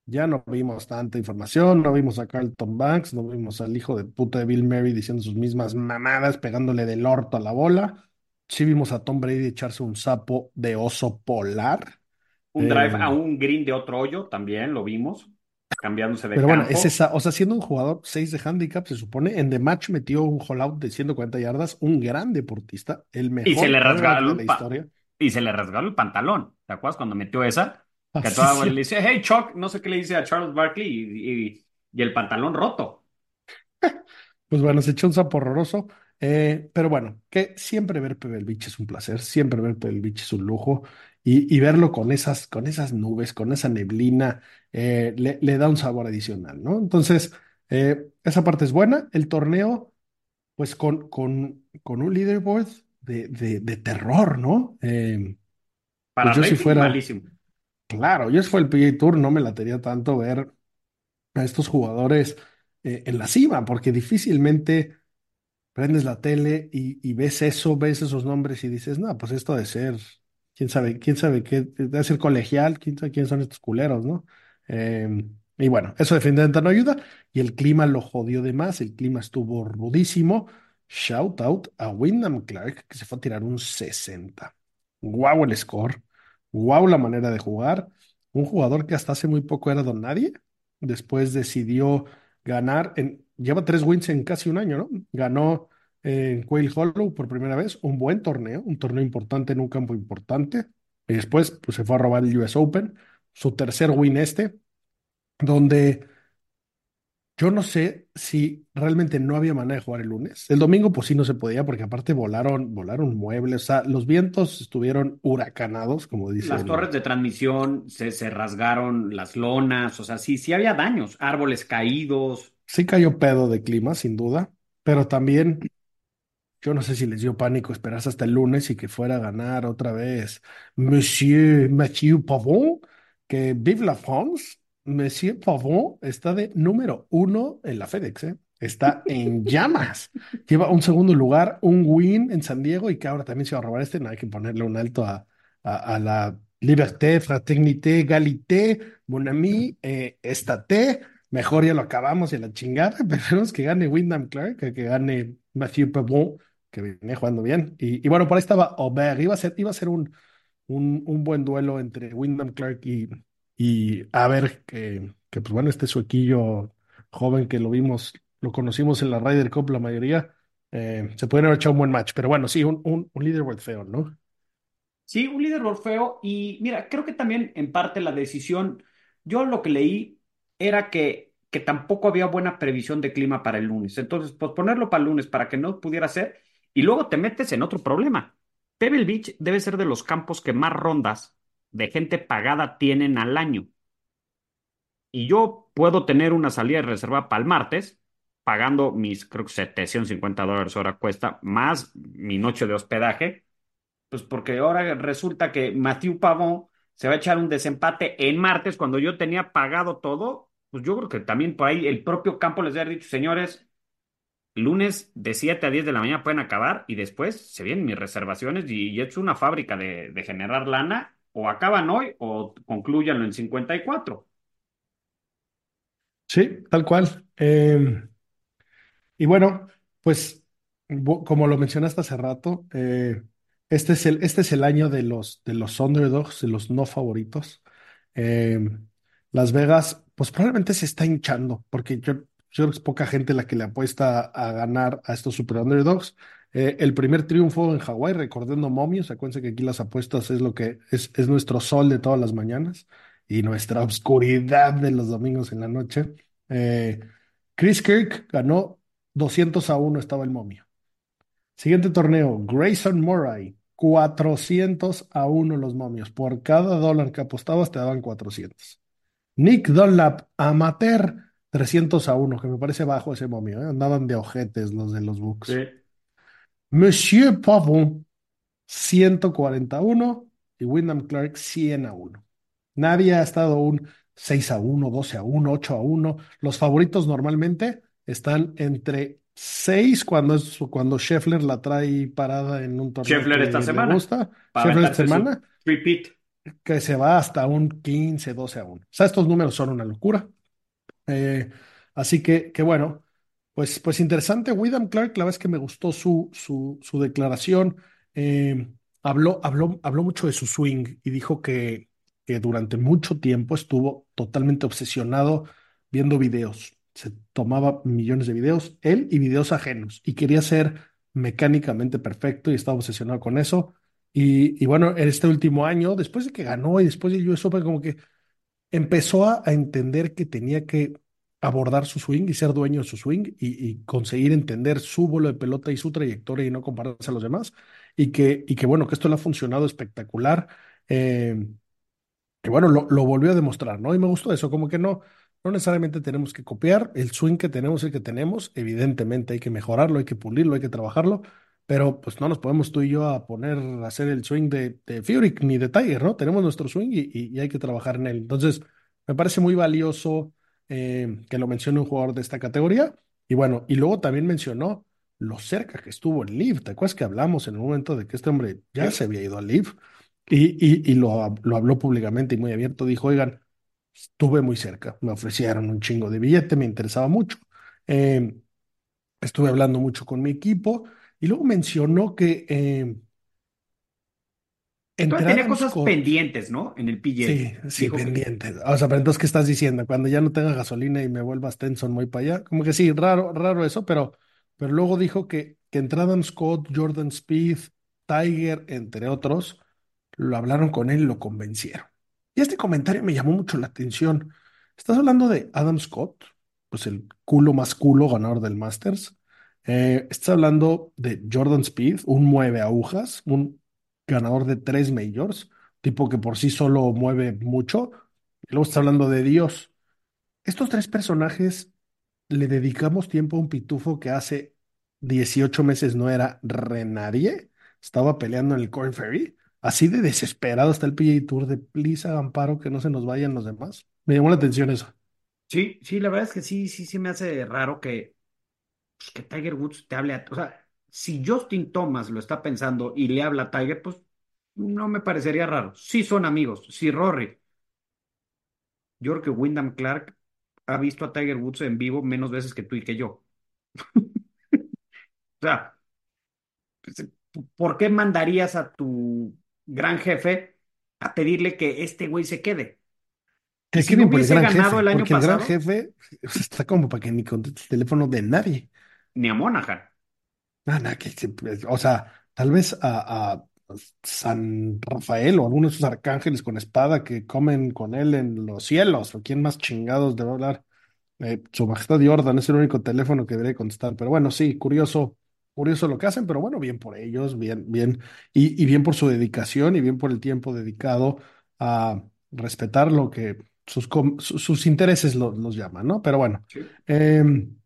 ya no vimos tanta información, no vimos a Carlton Banks, no vimos al hijo de puta de Bill Murray diciendo sus mismas mamadas, pegándole del orto a la bola. Sí vimos a Tom Brady echarse un sapo de oso polar. Un drive Eh, a un green de otro hoyo, también lo vimos, cambiándose de Pero bueno, es campo. esa, o sea, siendo un jugador 6 de handicap, se supone, en The Match metió un hollout de 140 yardas, un gran deportista, el Y se mejor le de la historia. y se le rasgó el pantalón. ¿Te acuerdas cuando metió esa? Que a Así toda hora sí. le dice, hey Chuck, no sé qué le dice a Charles Barkley y, y- y el pantalón roto. Pues bueno, se echó un sapo horroroso. eh, pero bueno, que siempre ver Pebble Beach es un placer, siempre ver Pebble Beach es un lujo. Y, y verlo con esas, con esas nubes, con esa neblina, eh, le, le da un sabor adicional, ¿no? Entonces, eh, esa parte es buena. El torneo, pues con, con, con un leaderboard de, de, de terror, ¿no? Eh, Para pues yo si rating, fuera, malísimo. claro, yo si fuera el PGA Tour no me latería tanto ver a estos jugadores en la cima, porque difícilmente prendes la tele y, y ves eso, ves esos nombres y dices, no, pues esto de ser, quién sabe, quién sabe qué, debe ser colegial, quién sabe quiénes son estos culeros, ¿no? Eh, y bueno, eso definitivamente no ayuda. Y el clima lo jodió de más, el clima estuvo rudísimo. Shout out a Wyndham Clark, que se fue a tirar un 60. Wow el score, wow la manera de jugar. Un jugador que hasta hace muy poco era don nadie, después decidió ganar, en, lleva tres wins en casi un año, ¿no? Ganó en Quail Hollow por primera vez, un buen torneo, un torneo importante en un campo importante. Y después pues, se fue a robar el US Open, su tercer win este, donde yo no sé si realmente no había manera de jugar el lunes. El domingo pues sí no se podía porque aparte volaron, volaron muebles, o sea, los vientos estuvieron huracanados, como dice Las torres de transmisión se, se rasgaron, las lonas, o sea, sí, sí había daños, árboles caídos. Sí cayó pedo de clima, sin duda, pero también yo no sé si les dio pánico esperarse hasta el lunes y que fuera a ganar otra vez Monsieur Mathieu Pavon, que vive la France. Monsieur Pavon está de número uno en la FedEx, ¿eh? Está en llamas. Lleva un segundo lugar, un win en San Diego y que ahora también se va a robar este. No hay que ponerle un alto a, a, la liberté, fraternité, galité, mon ami, eh, estaté. Mejor ya lo acabamos y la chingada. Preferimos que gane Wyndham Clark que que gane Mathieu Pavon, que viene jugando bien. Y, bueno, por ahí estaba Aubert. Iba a ser, iba a ser un, un, un buen duelo entre Wyndham Clark y, y a ver que, que, pues bueno, este suequillo joven que lo vimos, lo conocimos en la Ryder Cup la mayoría, eh, se pueden haber echado un buen match. Pero bueno, sí, un, un, un leaderboard feo, ¿no? Sí, un líder feo y mira, creo que también en parte la decisión, yo lo que leí era que, que tampoco había buena previsión de clima para el lunes. Entonces, posponerlo para el lunes para que no pudiera ser y luego te metes en otro problema. Pebble Beach debe ser de los campos que más rondas de gente pagada tienen al año. Y yo puedo tener una salida de reserva para el martes, pagando mis, creo que 750 dólares hora cuesta, más mi noche de hospedaje, pues porque ahora resulta que Matthew Pavón se va a echar un desempate en martes cuando yo tenía pagado todo, pues yo creo que también por ahí el propio campo les había dicho, señores, lunes de 7 a 10 de la mañana pueden acabar y después se vienen mis reservaciones y, y es una fábrica de, de generar lana, o acaban hoy o concluyanlo en 54. Sí, tal cual. Eh, y bueno, pues como lo mencionaste hace rato, eh, este es el, este es el año de los, de los underdogs, de los no favoritos. Eh, Las Vegas, pues probablemente se está hinchando, porque yo, yo creo que es poca gente la que le apuesta a ganar a estos super underdogs. Eh, el primer triunfo en Hawái, recordando momios, acuérdense que aquí las apuestas es lo que es, es nuestro sol de todas las mañanas y nuestra obscuridad de los domingos en la noche. Eh, Chris Kirk ganó 200 a 1, estaba el momio. Siguiente torneo, Grayson Murray, 400 a 1 los momios. Por cada dólar que apostabas te daban 400. Nick Dunlap, amateur, 300 a 1, que me parece bajo ese momio. ¿eh? Andaban de ojetes los de los Bucks. Sí. Monsieur Pavon, 141 y Wyndham Clark 100 a 1. Nadie ha estado un 6 a 1, 12 a 1, 8 a 1. Los favoritos normalmente están entre 6 cuando, es, cuando Scheffler la trae parada en un torneo Scheffler esta semana. gusta. Scheffler esta semana repeat. que se va hasta un 15, 12 a 1. O sea, estos números son una locura. Eh, así que, que bueno, pues, pues interesante. Wyndham Clark, la verdad es que me gustó su, su, su declaración. Eh, habló, habló, habló mucho de su swing y dijo que, que durante mucho tiempo estuvo totalmente obsesionado viendo videos. Se tomaba millones de videos, él y videos ajenos, y quería ser mecánicamente perfecto y estaba obsesionado con eso. Y, y bueno, en este último año, después de que ganó y después del US Open, como que empezó a, entender que tenía que abordar su swing y ser dueño de su swing y, conseguir entender su vuelo de pelota y su trayectoria y no compararse a los demás. Y que, y que bueno, que esto le ha funcionado espectacular. Eh, y bueno, lo, lo volvió a demostrar, ¿no? Y me gustó eso, como que no, no necesariamente tenemos que copiar, el swing que tenemos el que tenemos, evidentemente hay que mejorarlo, hay que pulirlo, hay que trabajarlo, pero pues no nos podemos tú y yo a poner a hacer el swing de, de Furyk ni de Tiger, ¿no? Tenemos nuestro swing y, y- y hay que trabajar en él. Entonces, me parece muy valioso eh, que lo mencione un jugador de esta categoría. Y bueno, y luego también mencionó lo cerca que estuvo el Live. ¿Te acuerdas que hablamos en un momento de que este hombre ya se había ido al Live? Y, y, y lo, lo habló públicamente y muy abierto. Dijo, oigan, estuve muy cerca, me ofrecieron un chingo de billete, me interesaba mucho. Eh, estuve hablando mucho con mi equipo y luego mencionó que eh, tenía cosas pendientes, ¿no? En el PGA. sí, sí, Dijo que- pendiente. O sea, pero entonces, ¿qué estás diciendo? Cuando ya no tenga gasolina y me vuelva Stenson muy para allá. Como que sí, raro, raro eso, pero, pero luego dijo que, que entre Adam Scott, Jordan Spieth, Tiger, entre otros, lo hablaron con él y lo convencieron. Y este comentario me llamó mucho la atención. Estás hablando de Adam Scott, pues el culo más culo ganador del Masters. Eh, estás hablando de Jordan Spieth, un mueve agujas, un ganador de tres majors, tipo que por sí solo mueve mucho. Y luego estás hablando de Dios. Estos tres personajes le dedicamos tiempo a un pitufo que hace 18 meses no era re nadie, estaba peleando en el Corn Ferry. Así de desesperado está el PGA Tour de please hagan paro que no se nos vayan los demás. Me llamó la atención eso. Sí, sí, la verdad es que sí, sí, sí me hace raro que, que Tiger Woods te hable a... O sea, si Justin Thomas lo está pensando y le habla a Tiger, pues no me parecería raro. Sí son amigos, sí Rory. Yo creo que Wyndham Clark ha visto a Tiger Woods en vivo menos veces que tú y que yo. O sea, pues, ¿por qué mandarías a tu gran jefe a pedirle que este güey se quede? Que si no hubiese gran ganado jefe, el año porque el gran pasado- jefe pues, está como para que ni conteste el teléfono de nadie. Ni a Monahan. Nada, nada, que o sea, tal vez a, a San Rafael o alguno de esos arcángeles con espada que comen con él en los cielos, o quién más chingados debe hablar. Eh, Su Majestad Jordan es el único teléfono que debería contestar. Pero bueno, sí, curioso, curioso lo que hacen, pero bueno, bien por ellos, bien, bien, y, y bien por su dedicación y bien por el tiempo dedicado a respetar lo que sus, sus intereses lo- los llaman, ¿no? Pero bueno. em,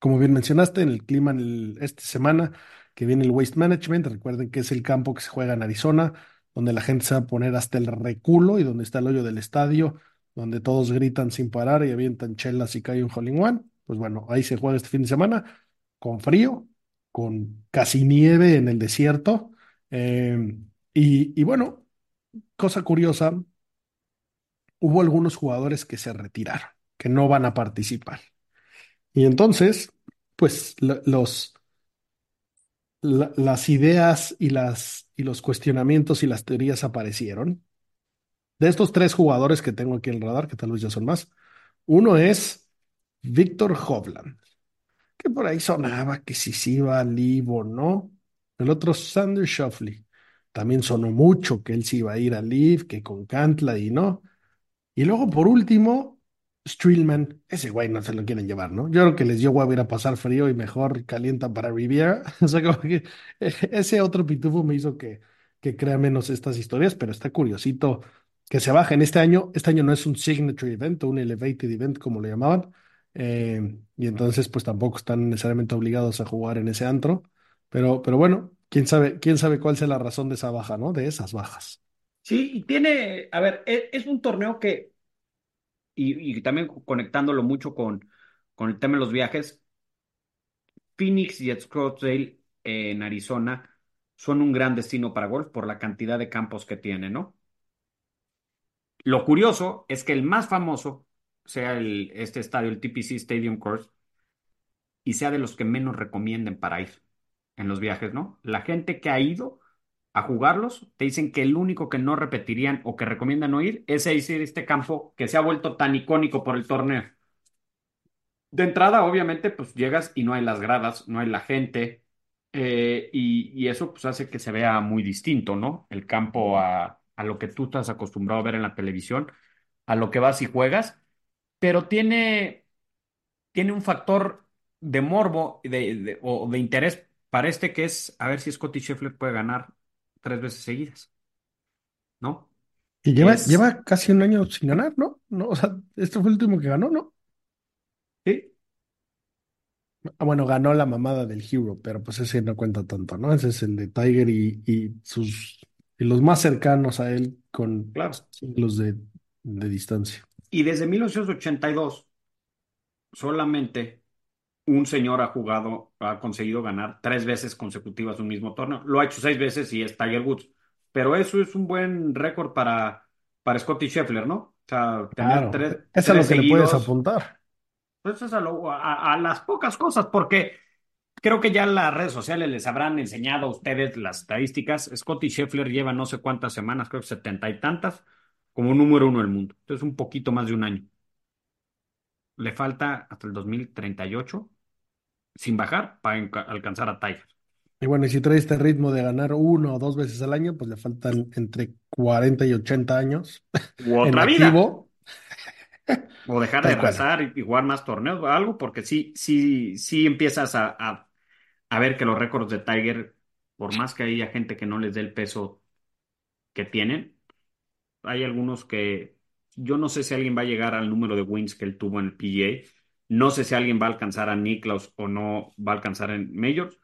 como bien mencionaste, en el clima esta semana que viene el Waste Management, recuerden que es el campo que se juega en Arizona, donde la gente se va a poner hasta el reculo y donde está el hoyo del estadio, donde todos gritan sin parar y avientan chelas y cae un hole one. Pues bueno, ahí se juega este fin de semana con frío, con casi nieve en el desierto. y, y bueno, cosa curiosa, hubo algunos jugadores que se retiraron, que no van a participar. Y entonces, pues los, la- las ideas y, las, y los cuestionamientos y las teorías aparecieron. De estos tres jugadores que tengo aquí en el radar, que tal vez ya son más, uno es Víctor Hovland, que por ahí sonaba que si sí iba al Live o no. El otro, Sander Schauffele, también sonó mucho que él sí iba a ir al Live, que con Cantla y no. Y luego, por último, Streelman, ese güey no se lo quieren llevar, ¿no? Yo creo que les dio huevo ir a pasar frío y mejor calientan para Riviera. O sea, como que ese otro pitufo me hizo que, que crea menos estas historias, pero está curiosito que se bajen. Este año, este año no es un signature event o un elevated event, como le llamaban. eh, y entonces, pues tampoco están necesariamente obligados a jugar en ese antro. Pero, pero bueno, quién sabe, quién sabe cuál sea la razón de esa baja, ¿no? De esas bajas. Sí, y tiene, a ver, e- es, un torneo que, y, también conectándolo mucho con, con el tema de los viajes, Phoenix y Scottsdale en Arizona son un gran destino para golf por la cantidad de campos que tiene, ¿no? Lo curioso es que el más famoso sea el, este estadio, el TPC Stadium Course, y sea de los que menos recomienden para ir en los viajes, ¿no? La gente que ha ido a jugarlos te dicen que el único que no repetirían o que recomiendan no ir es ese- este campo que se ha vuelto tan icónico por el torneo. De entrada, obviamente, pues llegas y no hay las gradas, no hay la gente, eh, y, y eso pues hace que se vea muy distinto, ¿no? El campo a, a lo que tú estás acostumbrado a ver en la televisión, a lo que vas y juegas, pero tiene, tiene un factor de morbo de, o de interés para este que es a ver si Scottie Scheffler puede ganar tres veces seguidas, ¿no? Y lleva, Es, lleva casi un año sin ganar, ¿no? No, o sea, este fue el último que ganó, ¿no? sí, Ah, bueno, ganó la mamada del Hero, pero pues ese no cuenta tanto, ¿no? Ese es el de Tiger y, y sus y los más cercanos a él con claro. siglos de, de distancia. Y desde 1982 solamente un señor ha jugado, ha conseguido ganar tres veces consecutivas un mismo torneo. Lo ha hecho seis veces y es Tiger Woods. Pero eso es un buen récord para, para Scottie Scheffler, ¿no? O sea, tener Claro, tres, es a lo que le puedes apuntar. Pues es a, lo- a- a las pocas cosas, porque creo que ya las redes sociales les habrán enseñado a ustedes las estadísticas. Scottie Scheffler lleva no sé cuántas semanas, creo que setenta y tantas, como número uno del mundo. Entonces, un poquito más de un año. Le falta hasta el 2038 sin bajar para alcanzar a Tiger. Y bueno, y si trae este ritmo de ganar uno o dos veces al año, pues le faltan entre 40 y 80 años U otra vida. activo, O dejar de tal y, y jugar más torneos o algo, porque sí, sí, sí empiezas a, a, a ver que los récords de Tiger, por más que haya gente que no les dé el peso que tienen, hay algunos que yo no sé si alguien va a llegar al número de wins que él tuvo en el PGA. No sé si alguien va a alcanzar a Nicklaus o no va a alcanzar en Majors.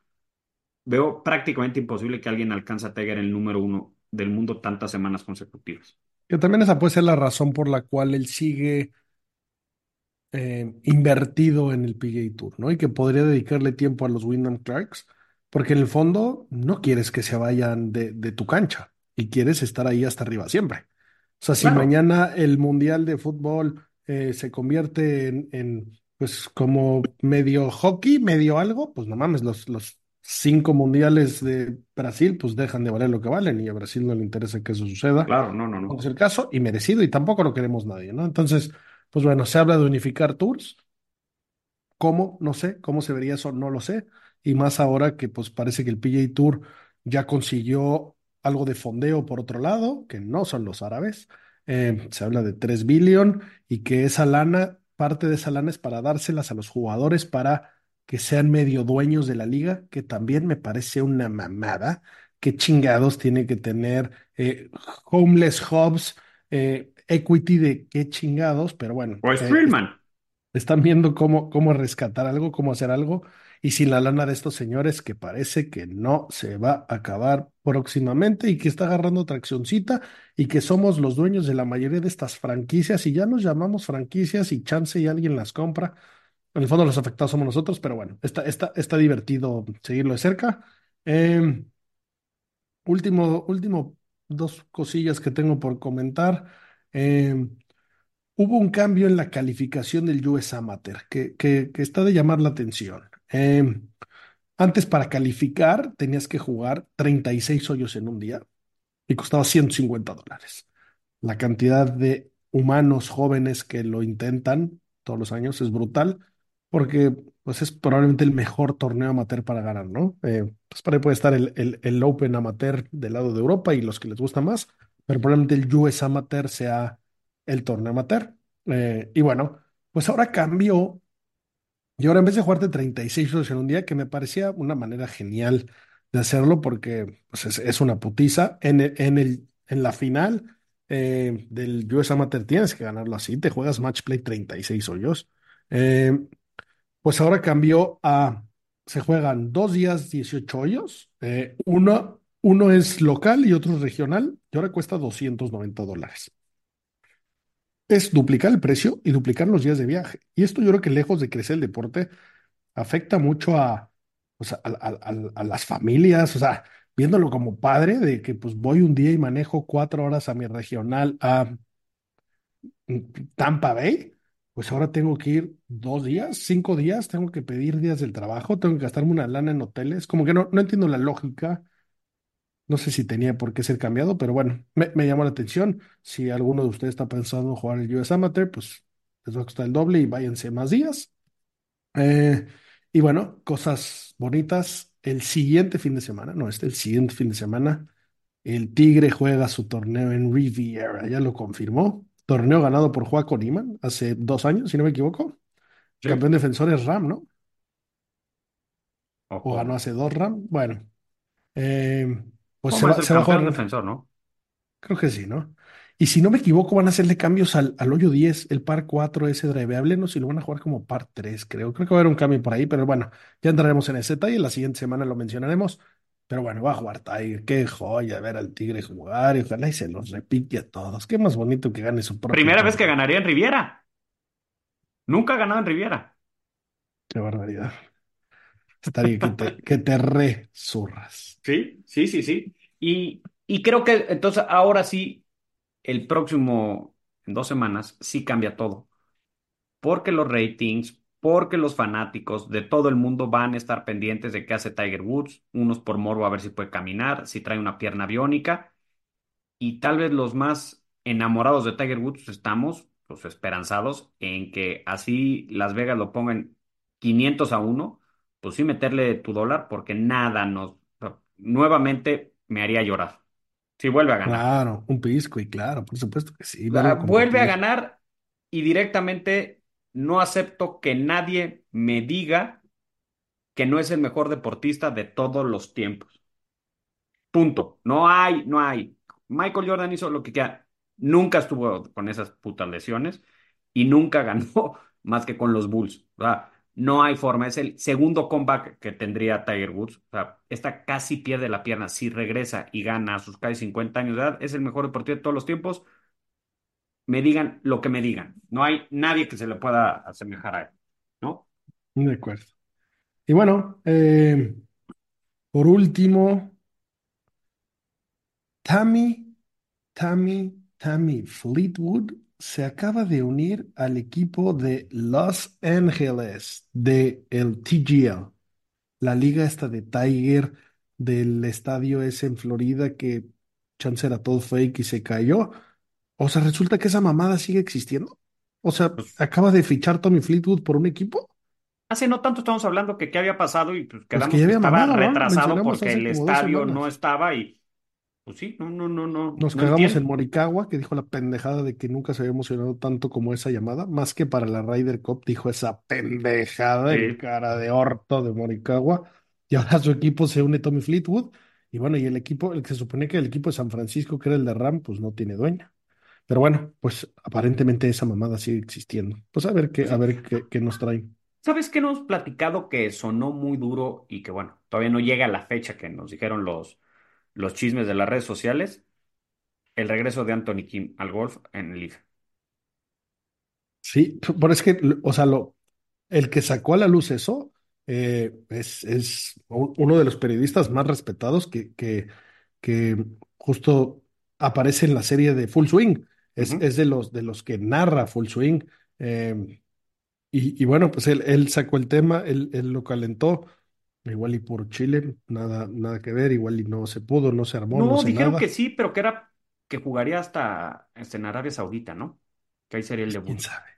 Veo prácticamente imposible que alguien alcance a Tiger el número uno del mundo tantas semanas consecutivas. Que también esa puede ser la razón por la cual él sigue eh, invertido en el PGA Tour, ¿no? Y que podría dedicarle tiempo a los Wyndham Clarks, porque en el fondo no quieres que se vayan de, de tu cancha y quieres estar ahí hasta arriba siempre. O sea, si Claro, mañana el Mundial de Fútbol eh, se convierte en, en, pues, como medio hockey, medio algo, pues no mames, los, los cinco mundiales de Brasil, pues dejan de valer lo que valen y a Brasil no le interesa que eso suceda. claro, no, no, No no. es el caso y merecido y tampoco lo queremos nadie, ¿no? Entonces, pues bueno, se habla de unificar tours. ¿Cómo? No sé. ¿Cómo se vería eso? No lo sé. Y más ahora que pues parece que el PGA Tour ya consiguió algo de fondeo por otro lado, que no son los árabes. Eh, se habla de 3 billion y que esa lana, parte de esa lana es para dárselas a los jugadores para que sean medio dueños de la liga, que también me parece una mamada. ¿Qué chingados tiene que tener eh, homeless hubs, eh, equity de qué chingados? Pero bueno, O eh, Streelman. Están viendo cómo, cómo rescatar algo, cómo hacer algo, y sin la lana de estos señores que parece que no se va a acabar próximamente y que está agarrando traccioncita y que somos los dueños de la mayoría de estas franquicias y ya nos llamamos franquicias y chance y alguien las compra. En el fondo los afectados somos nosotros, pero bueno, está, está, está divertido seguirlo de cerca. Eh, último, último, dos cosillas que tengo por comentar. Eh, hubo un cambio en la calificación del US Amateur que, que, está de llamar la atención. Eh, antes para calificar tenías que jugar 36 hoyos en un día y costaba 150 dólares. La cantidad de humanos jóvenes que lo intentan todos los años es brutal porque pues es probablemente el mejor torneo amateur para ganar, ¿no? Eh, pues para ahí puede estar el, el, el Open Amateur del lado de Europa y los que les gusta más, pero probablemente el US Amateur sea el torneo amateur. Eh, y bueno, pues ahora cambió y ahora en vez de jugarte 36 horas en un día, que me parecía una manera genial de hacerlo porque pues, es, una putiza, en en el, en la final eh, del US Amateur tienes que ganarlo así, te juegas match play 36 hoyos. Eh, pues ahora cambió a, se juegan dos días 18 hoyos, eh, uno, uno es local y otro es regional, y ahora cuesta 290 dólares. Es duplicar el precio y duplicar los días de viaje. Y esto yo creo que lejos de crecer el deporte, afecta mucho a, pues, las familias, o sea, viéndolo como padre, de que pues voy un día y manejo cuatro horas a mi regional a mm, Tampa Bay, pues ahora tengo que ir dos días, cinco días, tengo que pedir días del trabajo, tengo que gastarme una lana en hoteles, como que no, no entiendo la lógica, no sé si tenía por qué ser cambiado, pero bueno, me, me llamó la atención, si alguno de ustedes está pensando en jugar el US Amateur, pues les va a costar el doble y váyanse más días. Eh, y bueno, cosas bonitas. El siguiente fin de semana, no, este el siguiente fin de semana, el Tigre juega su torneo en Riviera, ya lo confirmó. Torneo ganado por Joaquín Iman hace dos años, si no me equivoco. Sí. Campeón defensor es Ram, ¿no? O Ojo. ganó hace dos Ram. Bueno, eh, pues se va, el se campeón jugar. defensor, ¿no? Creo que sí, ¿no? Y si no me equivoco, van a hacerle cambios al, al hoyo 10, el par 4 ese driveable, no si lo van a jugar como par 3, creo. Creo que va a haber un cambio por ahí, pero bueno, ya entraremos en ese detalle. La siguiente semana lo mencionaremos. Pero bueno, va a jugar Tiger. Qué joya ver al Tigre jugar y ojalá y se los repite a todos. Qué más bonito que gane su propio Primera vez que ganaría en Riviera. Nunca ha ganado en Riviera. Qué barbaridad. Estaría que te, que te resurras. Sí, sí, sí, sí. Y, y creo que entonces ahora sí, el próximo, en dos semanas, sí cambia todo. Porque los ratings, porque los fanáticos de todo el mundo van a estar pendientes de qué hace Tiger Woods, unos por morbo a ver si puede caminar, si trae una pierna biónica. Y tal vez los más enamorados de Tiger Woods estamos, pues, esperanzados en que así Las Vegas lo pongan 500 a 1, pues sí meterle tu dólar porque nada nos... nuevamente me haría llorar. Si vuelve a ganar. Claro, un pisco y claro, por supuesto que sí, Ah, Vuelve a competir. ganar y directamente no acepto que nadie me diga que no es el mejor deportista de todos los tiempos. Punto. No hay, no hay. Michael Jordan hizo lo que quiera. Nunca estuvo con esas putas lesiones y nunca ganó más que con los Bulls. O sea, no hay forma. Es el segundo comeback que tendría Tiger Woods. O sea, esta casi pierde la pierna. Si regresa y gana a sus casi 50 años de edad, es el mejor deportista de todos los tiempos. Me digan lo que me digan. No hay nadie que se le pueda asemejar a él. ¿No? De acuerdo. Y bueno, eh, por último, Tammy, Tammy, Tammy Fleetwood se acaba de unir al equipo de Los Angeles de el TGL, la liga esta de Tiger del estadio ese en Florida que chance era todo fake y se cayó. O sea, resulta que esa mamada sigue existiendo. O sea, Pues acaba de fichar Tommy Fleetwood por un equipo. hace no tanto estamos hablando que qué había pasado y pues Pues que quedamos que había estaba retrasado porque el estadio no estaba y pues sí, no, no, no, no, Nos no cagamos en. Morikawa, que dijo la pendejada de que nunca se había emocionado tanto como esa llamada, más que para la Ryder Cup, dijo esa pendejada en Sí. cara de orto de Morikawa. Y ahora su equipo se une Tommy Fleetwood. Y bueno, y el equipo, el que se supone que el equipo de San Francisco, que era el de Ram, pues no tiene dueña. Pero bueno, pues aparentemente esa mamada sigue existiendo. Pues a ver qué, a ver qué, qué nos traen. ¿Sabes qué nos hemos platicado que sonó muy duro y que bueno, todavía no llega la fecha que nos dijeron los, los chismes de las redes sociales? El regreso de Anthony Kim al golf en el Leaf. Sí, pero es que, o sea, lo, el que sacó a la luz eso eh, es, es uno de los periodistas más respetados que, que, que justo aparece en la serie de Full Swing. Es, es de los, de los que narra Full Swing. Eh, y, y bueno, pues él, él sacó el tema, él, él lo calentó. Igual y por Chile, nada, nada que ver, igual y no se pudo, no se armó, no No, dijeron que sí, pero que era que jugaría hasta, hasta en Arabia Saudita, ¿no? Que ahí sería el Pues quién debut. sabe.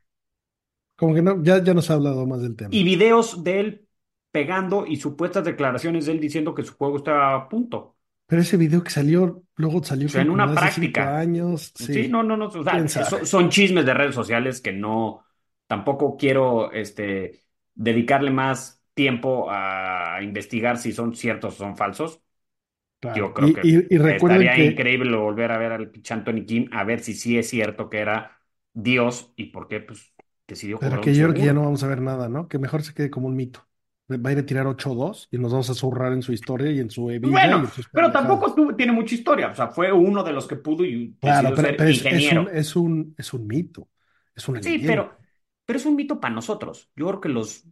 Como que no, ya, ya nos ha hablado más del Y tema. videos de él pegando y supuestas declaraciones de él diciendo que su juego está a punto. Pero ese video que salió, luego salió O sea, en una cinco práctica. años. Sí, Sí, no, no, no. O sea, quién sabe. so- son chismes de redes sociales que no, tampoco quiero, este, dedicarle más tiempo a investigar si son ciertos o son falsos. Yo creo Y, que y, estaría que, increíble volver a ver al pinche Anthony Kim, a ver si sí es cierto que era Dios y por qué, pues, decidió pero que yo creo que ya no vamos a ver nada, ¿no? Que mejor se quede como un mito. Va a ir a tirar 8-2 y nos vamos a zurrar en su historia y en su vida Bueno, pero tampoco tuvo- tiene mucha historia. O sea, fue uno de los que pudo y Claro, pero, ser pero es, es un, ingeniero. es un, es un mito, es una Sí, leyenda. pero, pero es un mito para nosotros. Yo creo que los,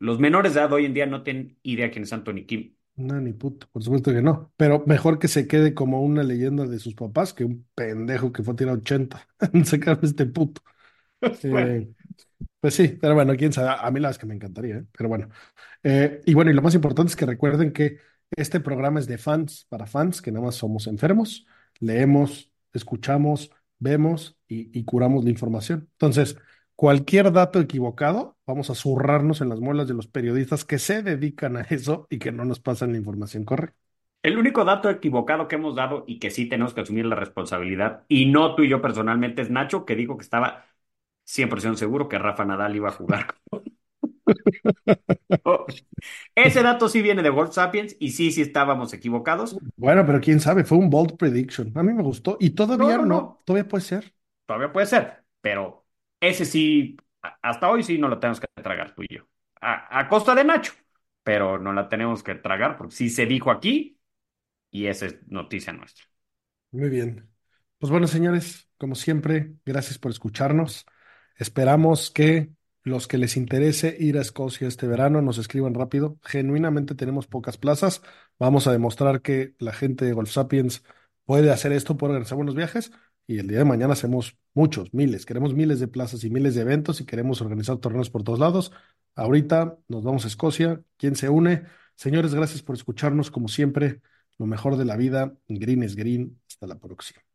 los menores de edad hoy en día no tienen idea quién es Anthony Kim. No, ni puto, por supuesto que no. Pero mejor que se quede como una leyenda de sus papás que un pendejo que fue a tirar 80 en sacar este puto. Bueno, Eh, pues sí, pero bueno, quién sabe. A mí la verdad es que me encantaría, ¿eh? Pero bueno. Eh, y bueno, y lo más importante es que recuerden que este programa es de fans para fans, que nada más somos enfermos, leemos, escuchamos, vemos y, y curamos la información. Entonces, cualquier dato equivocado, vamos a zurrarnos en las muelas de los periodistas que se dedican a eso y que no nos pasan la información correcta. el único dato equivocado que hemos dado y que sí tenemos que asumir la responsabilidad, y no tú y yo personalmente, es Nacho, que dijo que estaba 100% seguro que Rafa Nadal iba a jugar. Ese dato sí viene de Wolf Sapiens y sí, sí estábamos equivocados. Bueno, pero quién sabe, fue un bold prediction. A mí me gustó y todavía no, no, no, todavía puede ser. todavía puede ser, pero ese sí, hasta hoy sí no lo tenemos que tragar tú y yo. A, costa de Nacho, pero no la tenemos que tragar porque sí se dijo aquí y esa es noticia nuestra. Muy bien. Pues bueno, señores, como siempre, gracias por escucharnos. Esperamos que los que les interese ir a Escocia este verano nos escriban rápido. Genuinamente tenemos pocas plazas. Vamos a demostrar que la gente de Golf Sapiens puede hacer esto, puede organizar buenos viajes y el día de mañana hacemos muchos, miles. Queremos miles de plazas y miles de eventos y queremos organizar torneos por todos lados. Ahorita nos vamos a Escocia. ¿Quién se une? Señores, gracias por escucharnos como siempre. Lo mejor de la vida, green es green. Hasta la próxima.